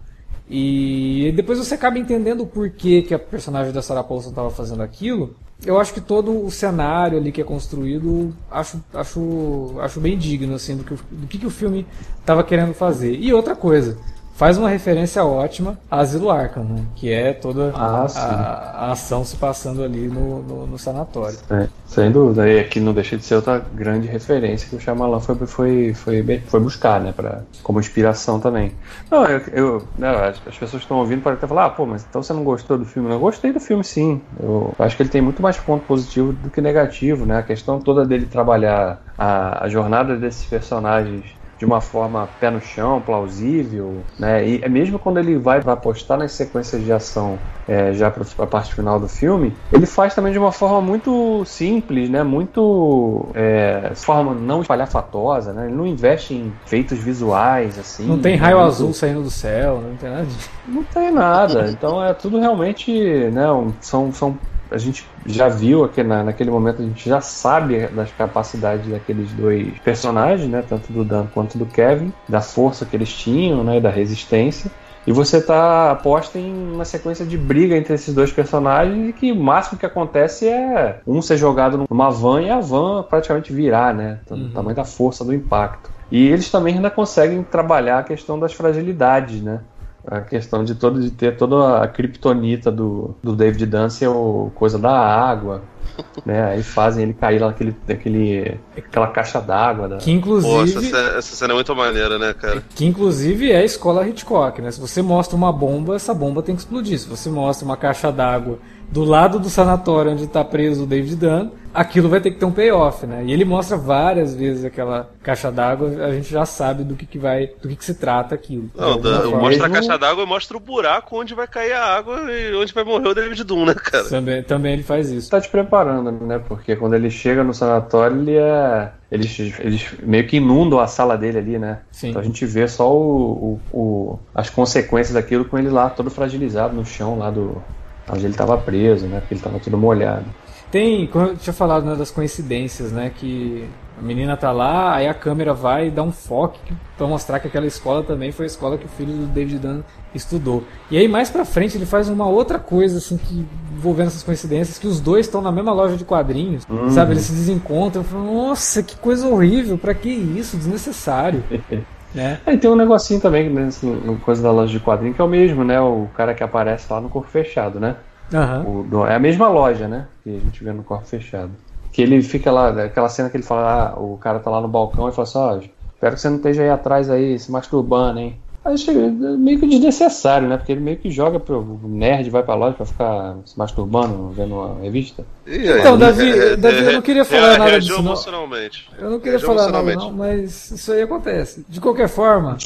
E depois você acaba entendendo o porquê que a personagem da Sarah Paulson estava fazendo aquilo eu acho que todo o cenário ali que é construído acho, acho, acho bem digno assim do que, do que, que o filme estava querendo fazer. E outra coisa, faz uma referência ótima a Asilo Arkham, né? que é toda ah, a, a, ação se passando ali no, no, no sanatório. É, sem dúvida, e aqui não deixa de ser outra grande referência que o Shyamalan foi, foi, foi, foi buscar, né, pra, como inspiração também. Não, eu, eu né, as, as, pessoas que estão ouvindo podem até falar, ah, pô, mas então você não gostou do filme? Eu gostei do filme sim, eu acho que ele tem muito mais ponto positivo do que negativo, né, a questão toda dele trabalhar a, a jornada desses personagens de uma forma pé no chão, plausível, né? E é mesmo quando ele vai apostar nas sequências de ação é, já para a parte final do filme, ele faz também de uma forma muito simples, né? Muito é, forma não espalhafatosa, né? Ele não investe em feitos visuais assim. Não tem raio muito... azul saindo do céu, não tem nada disso. Não tem nada. Então é tudo realmente, né? São, são a gente já viu aqui na, naquele momento, a gente já sabe das capacidades daqueles dois personagens, né? Tanto do Dan quanto do Kevin, da força que eles tinham, né? Da resistência. E você tá aposta em uma sequência de briga entre esses dois personagens e que o máximo que acontece é um ser jogado numa van e a van praticamente virar, né? O uhum. tamanho da força do impacto. E eles também ainda conseguem trabalhar a questão das fragilidades, né? A questão de todo de ter toda a criptonita do, do David Dunn ou coisa da água. né? Aí fazem ele cair lá naquele, naquele, aquela caixa d'água. Da... Que inclusive. Pô, essa, cena, essa, cena, é muito maneira, né, cara? Que inclusive é a escola Hitchcock, né? Se você mostra uma bomba, essa bomba tem que explodir. Se você mostra uma caixa d'água do lado do sanatório onde está preso o David Dunn, aquilo vai ter que ter um payoff, né? E ele mostra várias vezes aquela caixa d'água, a gente já sabe do que, que vai, do que, que se trata aquilo. Não, da, mostra a caixa d'água e mostra o buraco onde vai cair a água e onde vai morrer o David Dunn, né, cara? Também, também ele faz isso. Tá te preparando, né? Porque quando ele chega no sanatório, ele é. Eles, eles meio que inundam a sala dele ali, né? Sim. Então a gente vê só o, o, o, as consequências daquilo com ele lá, todo fragilizado no chão lá do, onde ele estava preso, né? Porque ele estava todo molhado. Tem, como eu tinha falado né, das coincidências, né? Que a menina tá lá, aí a câmera vai e dá um foco para mostrar que aquela escola também foi a escola que o filho do David Dunn estudou. E aí mais pra frente ele faz uma outra coisa assim que envolvendo essas coincidências que os dois estão na mesma loja de quadrinhos, uhum. sabe? Eles se desencontram, falam, nossa, que coisa horrível, para que isso, desnecessário. né? Aí tem um negocinho também, né, assim, coisa da loja de quadrinhos que é o mesmo, né? O cara que aparece lá no corpo fechado, né? Uhum. O, é a mesma loja, né? Que a gente vê no corpo fechado. Que ele fica lá, aquela cena que ele fala, ah, o cara tá lá no balcão e fala assim, ó, oh, espero que você não esteja aí atrás aí se masturbando, hein? Aí chega, meio que desnecessário, né? Porque ele meio que joga pro nerd, vai pra loja pra ficar se masturbando, vendo uma revista. Então, Davi, é, é, Davi, eu não queria falar é, nada disso. Emocionalmente. Eu não queria falar nada, não, mas isso aí acontece. De qualquer forma.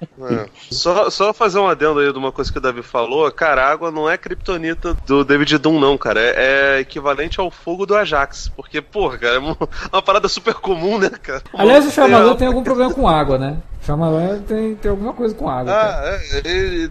É. Só, só fazer um adendo aí de uma coisa que o Davi falou, cara, a água não é criptonita do David Doom, não, cara. É, é, equivalente ao fogo do Ajax. Porque, porra, cara, é uma, uma parada super comum, né, cara? Aliás, o Shyamalan tem algum problema com água, né? Shyamalan tem, tem alguma coisa com água. Ah, é,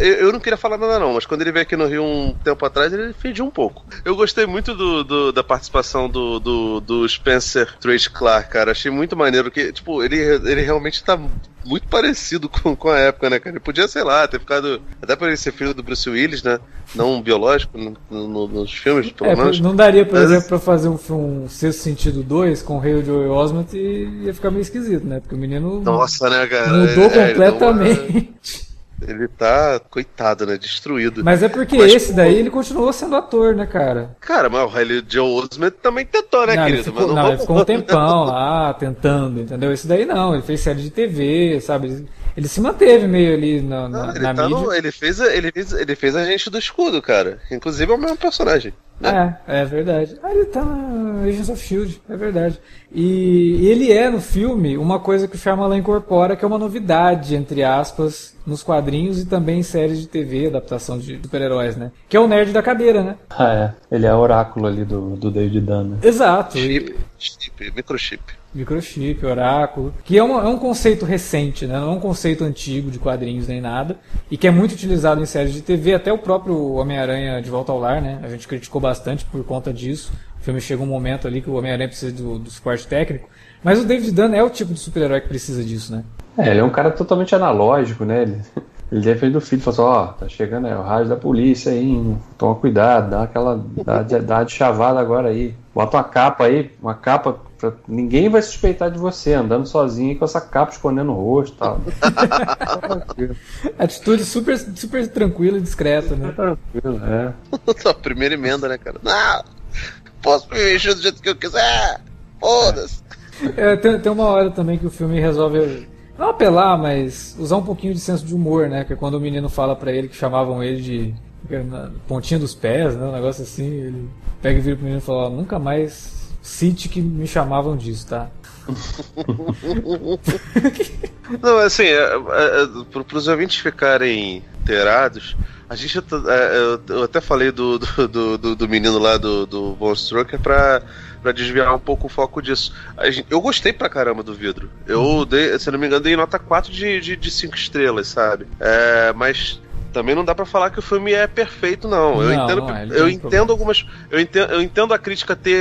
eu, eu não queria falar nada não, mas quando ele veio aqui no Rio um tempo atrás, ele fediu um pouco. Eu gostei muito do, do da participação do, do, do Spencer Trace Clark, cara. Achei muito maneiro que, tipo, ele, ele realmente tá muito parecido com, com a época, né, cara? Ele podia, sei lá, ter ficado. Até por ele ser filho do Bruce Willis, né? Não biológico no, no, nos filmes, pelo é, menos. Não daria, por Mas... exemplo, pra fazer um, um Sexto Sentido 2 com o Rei Joey Osment e ia ficar meio esquisito, né? Porque o menino. Nossa, né, cara? Mudou é, completamente. Ele tá, coitado, né? Destruído. Mas é porque mas, esse daí ele continuou sendo ator, né, cara? Cara, mas o Riley Joe Osment também tentou, né, não, querido? Ele ficou, não, não ele ficou um tempão lá tentando, entendeu? Esse daí não, ele fez série de TV, sabe? ele se manteve meio ali na, na, ele, na tá mídia. no- ele, fez, ele, fez, ele fez a gente do escudo, cara. Inclusive é o mesmo personagem. né? É, é verdade. Ah, ele tá Agents of Shield, é verdade. E, ele é no filme uma coisa que o Shyamalan incorpora, que é uma novidade, entre aspas, nos quadrinhos e também em séries de TV, adaptação de super-heróis, né? Que é o nerd da cadeira, né? Ah, é. Ele é o oráculo ali do, do David Dunn. né? Exato. Chip, chip, microchip. Microchip, oráculo, que é um, é um conceito recente, né? não é um conceito antigo de quadrinhos nem nada, e que é muito utilizado em séries de TV, até o próprio Homem-Aranha de Volta ao Lar, né? A gente criticou bastante por conta disso. O filme chega um momento ali que o Homem-Aranha precisa do, do suporte técnico, mas o David Dunn é o tipo de super-herói que precisa disso, né? É, ele é um cara totalmente analógico, né? Ele, ele defende o filho, fala assim, ó, tá chegando aí, o rádio da polícia aí, hein? toma cuidado, dá aquela, dá, de- dá de chavada agora aí, bota uma capa aí, uma capa, pra, ninguém vai suspeitar de você, andando sozinho aí com essa capa escondendo o rosto e tal. Atitude super, super tranquila e discreta, né? Tranquilo, é. A primeira emenda, né, cara? Não! Posso me mexer do jeito que eu quiser! Foda-se! É, tem, tem uma hora também que o filme resolve não apelar, mas usar um pouquinho de senso de humor, né? Que quando o menino fala pra ele que chamavam ele de pontinha dos pés, né? Um negócio assim. Ele pega e vira pro menino e fala: nunca mais cite que me chamavam disso, tá? Não, assim, é, é, é, pro, pros ouvintes ficarem inteirados, a gente. é, eu, até falei do, do, do- do, menino lá do, do Von Stroker pra, pra desviar um pouco o foco disso. Eu gostei pra caramba do vidro. Eu dei, se não me engano, dei nota 4 de 5 de, de cinco estrelas, sabe? É, mas. Também não dá pra falar que o filme é perfeito, não. Eu Não, entendo, não é, eu entendo algumas. Eu entendo, eu entendo a crítica ter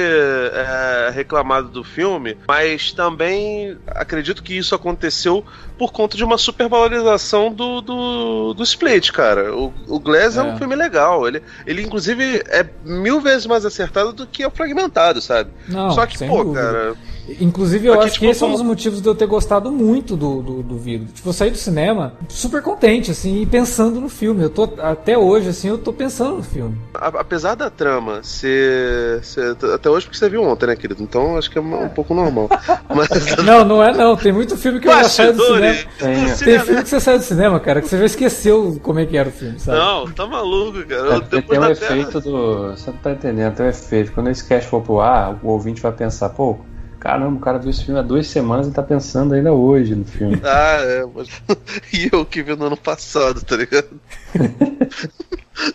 é, reclamado do filme, mas também acredito que isso aconteceu por conta de uma supervalorização do, do, do Split, cara. O, o Glass é. É. um filme legal. Ele, ele, inclusive, é mil vezes mais acertado do que o Fragmentado, sabe? Não, Só que, pô, dúvida. cara. Inclusive, eu Aqui, acho tipo, que esse é um como- dos motivos de eu ter gostado muito do, do, do vidro. Tipo, eu saí do cinema super contente, assim, e pensando no filme. Eu tô, até hoje, assim, eu tô pensando no filme. a- apesar da trama ser, ser- Até hoje, porque você viu ontem, né, querido? Então acho que é um, um pouco normal. Mas. Não, não é não. Tem muito filme que eu já saio do Bastidores cinema. Tem, do é. Tem cinema. filme que você saiu do cinema, cara, que você já esqueceu como é que era o filme, sabe? Não, tá maluco, cara. É, tem um da efeito do. Você não tá entendendo, tem um efeito. Quando esse cast for pro ar, o ouvinte vai pensar, pô, caramba, o cara viu esse filme há duas semanas e tá pensando ainda hoje no filme. Ah, é, mas... e eu que vi no ano passado, tá ligado?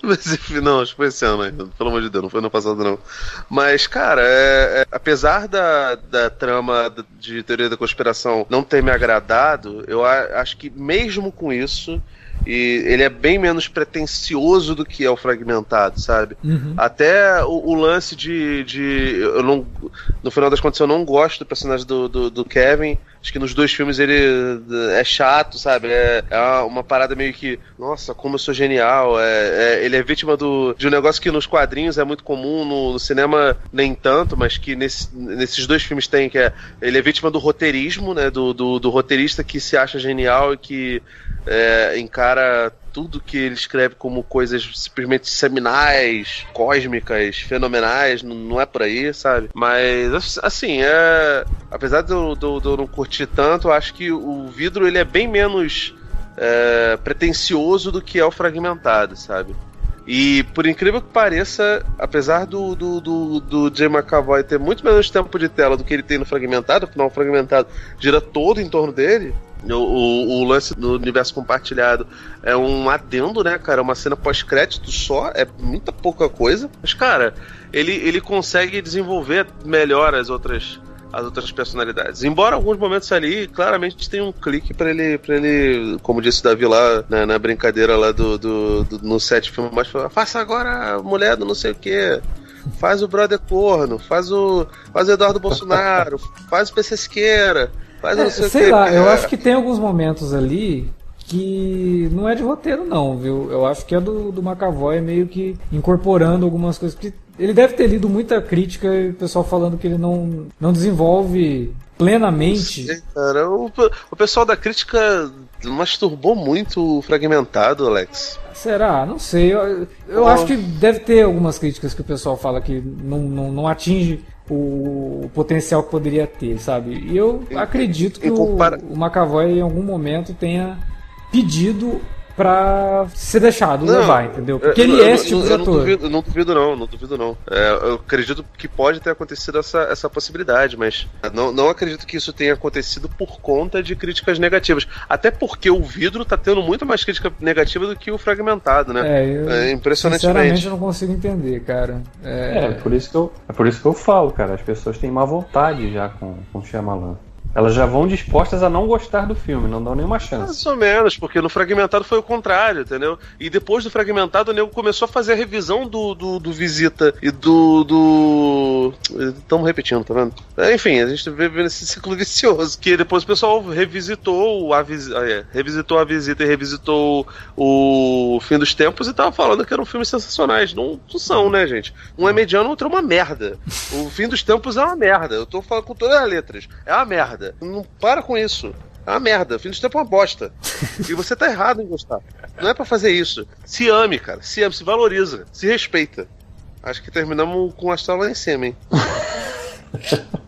Mas enfim, não, acho que foi esse ano ainda, pelo amor de Deus, não foi no ano passado não. Mas, cara, é- é- apesar da, da trama de teoria da conspiração não ter me agradado, eu a- acho que mesmo com isso, e ele é bem menos pretencioso do que é o fragmentado, sabe? Uhum. Até o, o lance de, de. Eu não, no final das contas, eu não gosto do personagem do, do, do Kevin. Acho que nos dois filmes ele é chato, sabe? É, é uma parada meio que. Nossa, como eu sou genial. É, é- ele é vítima do, de um negócio que nos quadrinhos é muito comum, no, no cinema nem tanto, mas que nesse- nesses dois filmes tem, que é. Ele é vítima do roteirismo, né? Do, do, do roteirista que se acha genial e que é, encara tudo que ele escreve como coisas simplesmente seminais, cósmicas, fenomenais, não, é por aí, sabe? Mas, assim, é. Apesar de eu, de de eu não curtir tanto, eu acho que o vidro ele é bem menos é, pretencioso do que é o fragmentado, sabe? E por incrível que pareça, apesar do, do, do, do McAvoy ter muito menos tempo de tela do que ele tem no Fragmentado, afinal o Fragmentado gira todo em torno dele. O, o, o lance do universo compartilhado é um adendo, né, cara? É uma cena pós-crédito só, é muita pouca coisa. Mas, cara, ele, ele consegue desenvolver melhor as outras as outras personalidades. Embora alguns momentos ali, claramente tem um clique pra ele, para ele, como disse o Davi lá na, na brincadeira lá do, do, do- no set filme, fala, faça agora a mulher do não sei o que. Faz o brother corno, faz o. Faz o Eduardo Bolsonaro, faz o PC Siqueira, É, não sei, sei lá, eu acho que tem alguns momentos ali que não é de roteiro não, viu? Eu acho que é do, do McAvoy meio que incorporando algumas coisas. Porque ele deve ter lido muita crítica e o pessoal falando que ele não, não desenvolve plenamente. Sei, cara, o, o pessoal da crítica masturbou muito o fragmentado, Alex. Será? Não sei. Eu, eu acho que deve ter algumas críticas que o pessoal fala que não, não, não atinge o, potencial que poderia ter, sabe? E eu acredito que o, o McAvoy em algum momento tenha pedido pra ser deixado não, levar, entendeu? Porque eu, ele é esse tipo de ator. Não duvido, não duvido não, não duvido não. É, eu acredito que pode ter acontecido essa, essa possibilidade, mas não, não acredito que isso tenha acontecido por conta de críticas negativas. Até porque o vidro tá tendo muito mais crítica negativa do que o fragmentado, né? É, eu, é impressionantemente. Sinceramente eu não consigo entender, cara. É... é, por isso que eu, é por isso que eu falo, cara. As pessoas têm má vontade já com, com o Shyamalan. Elas já vão dispostas a não gostar do filme, não dão nenhuma chance. Mais ou menos, porque no Fragmentado foi o contrário, entendeu? E depois do Fragmentado, o nego começou a fazer a revisão do, do, do Visita e do. do. Estamos repetindo, tá vendo? Enfim, a gente vê esse ciclo vicioso. Que depois o pessoal revisitou a, ah, é, revisitou a Visita e revisitou o Fim dos Tempos e tava falando que eram filmes sensacionais. Não, não são, né, gente? Um é mediano, outro é uma merda. O Fim dos Tempos é uma merda. Eu tô falando com todas as letras. É uma merda merda. Não para com isso. É uma merda. Fim do tempo é uma bosta. e você tá errado em gostar. Não é para fazer isso. Se ame, cara. Se ame, se valoriza. Se respeita. Acho que terminamos com o astral lá em cima, hein?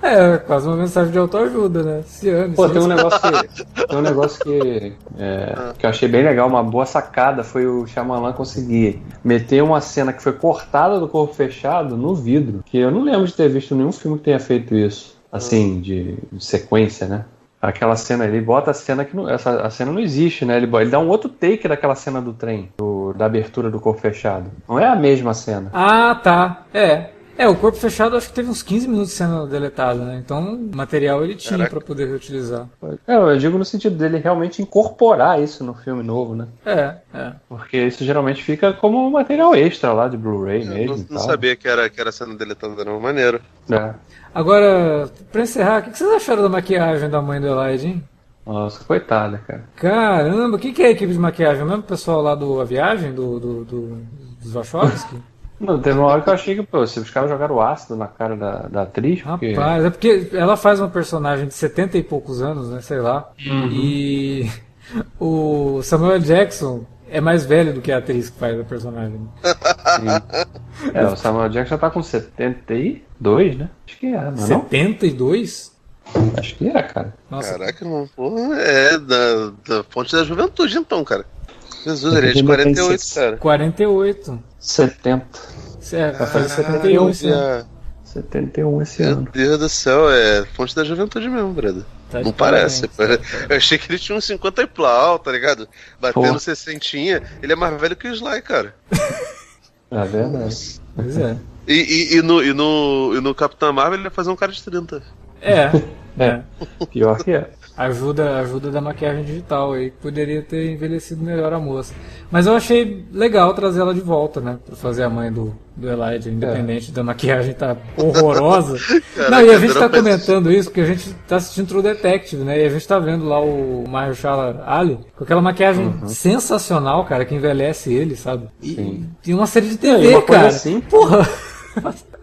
É, quase uma mensagem de autoajuda, né? Se ame. Pô, se tem um negócio que, tem um negócio que, é, ah. que eu achei bem legal, uma boa sacada foi o Shyamalan conseguir meter uma cena que foi cortada do corpo fechado no vidro, que eu não lembro de ter visto nenhum filme que tenha feito isso assim, de, de, sequência, né? Aquela cena, ele bota a cena que não, essa, a cena não existe, né? Ele, ele dá um outro take daquela cena do trem, do, da abertura do corpo fechado. Não é a mesma cena. Ah, tá. É. É, o corpo fechado acho que teve uns 15 minutos sendo deletado, né? Então, o material ele tinha para poder reutilizar. É, eu digo no sentido dele realmente incorporar isso no filme novo, né? É, é. Porque isso geralmente fica como material extra lá de Blu-ray mesmo. Não, não sabia que era, que era cena deletada, não. Maneiro. É. Agora, pra encerrar, o que vocês acharam da maquiagem da mãe do Elijah, hein? Nossa, coitada, cara. Caramba, o que, que é a equipe de maquiagem? O mesmo pessoal lá do A Viagem, do, do, do dos Wachowski? Não, teve uma hora que eu achei que, pô, os caras jogaram ácido na cara da, da atriz. Porque... Rapaz, é porque ela faz uma personagem de 70 e poucos anos, né? Sei lá. Uhum. E o Samuel Jackson é mais velho do que a atriz que faz a personagem. Sim. É, o Samuel Jackson já tá com 72, né? Acho que é, não é 72? Não? Acho que é, cara. Nossa. Caraca, não, porra, é da, da fonte da juventude então, cara. Jesus, ele é de 48, cara. 48. 70. É, vai fazer 71 esse ano. 71 esse Meu ano. Meu Deus do céu, é fonte da juventude mesmo, brother. Tá não parece. Eu achei que ele tinha uns 50 e plau, tá ligado? Batendo 60. Ele é mais velho que o Sly, cara. É verdade. Pois é. E, e, e, no, e, no, e no Capitão Marvel ele ia fazer um cara de 30. É. é. Pior que é ajuda ajuda da maquiagem digital aí poderia ter envelhecido melhor a moça mas eu achei legal trazer ela de volta né para fazer a mãe do do Elijah independente é. da maquiagem tá horrorosa Caraca, não e a gente tá comentando isso porque a gente tá assistindo True Detective né e a gente tá vendo lá o Mahershala Ali com aquela maquiagem uhum. sensacional cara que envelhece ele sabe e tem uma série de TV é, cara assim, porra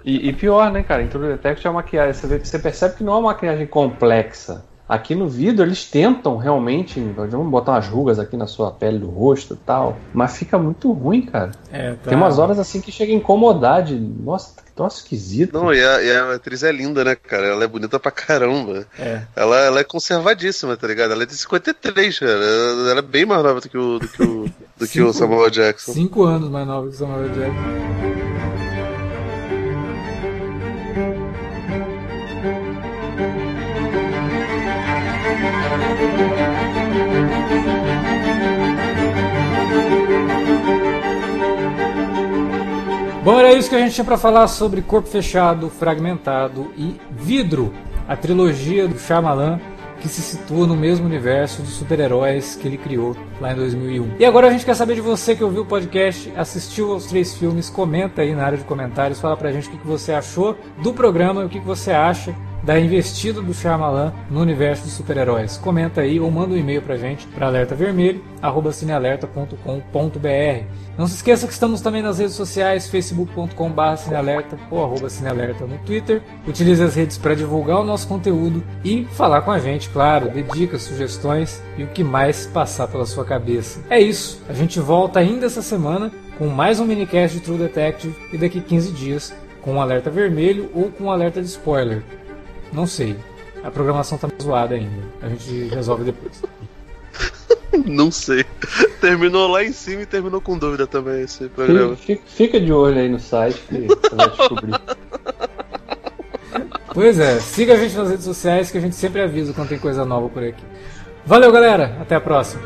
e, e, pior, né, cara? Em True Detective é uma maquiagem. Você, vê, você percebe que não é uma maquiagem complexa. Aqui no vidro eles tentam realmente, vamos botar umas rugas aqui na sua pele do rosto e tal, mas fica muito ruim, cara. É, tá. Tem umas horas assim que chega a incomodar de, nossa, que troço esquisito. Não, e a, e a, atriz é linda, né, cara? Ela é bonita pra caramba. É. Ela, ela é conservadíssima, tá ligado? Ela é de 53, cara. Ela, ela é bem mais nova do que o, do que o, do que o Samuel Jackson. Cinco anos mais nova que o Samuel Jackson. Bom, era isso que a gente tinha para falar sobre Corpo Fechado, Fragmentado e Vidro, a trilogia do Shyamalan que se situa no mesmo universo de super-heróis que ele criou lá em 2001. E agora a gente quer saber de você que ouviu o podcast, assistiu aos três filmes, comenta aí na área de comentários, fala pra gente o que você achou do programa e o que você acha da investida do Shyamalan no universo dos super-heróis. Comenta aí ou manda um e-mail pra gente para alertavermelho@cinealerta.com.br. Não se esqueça que estamos também nas redes sociais, facebook.com.br cinealerta ou arroba cinealerta no Twitter. Utilize as redes para divulgar o nosso conteúdo e falar com a gente, claro, dê dicas, sugestões e o que mais passar pela sua cabeça. É isso, a gente volta ainda essa semana com mais um minicast de True Detective e daqui 15 dias com um alerta vermelho ou com um alerta de spoiler. Não sei. A programação tá zoada ainda. A gente resolve depois. Não sei. Terminou lá em cima e terminou com dúvida também esse programa. Fica, fica de olho aí no site que você vai descobrir. Pois é, siga a gente nas redes sociais que a gente sempre avisa quando tem coisa nova por aqui. Valeu, galera. Até a próxima.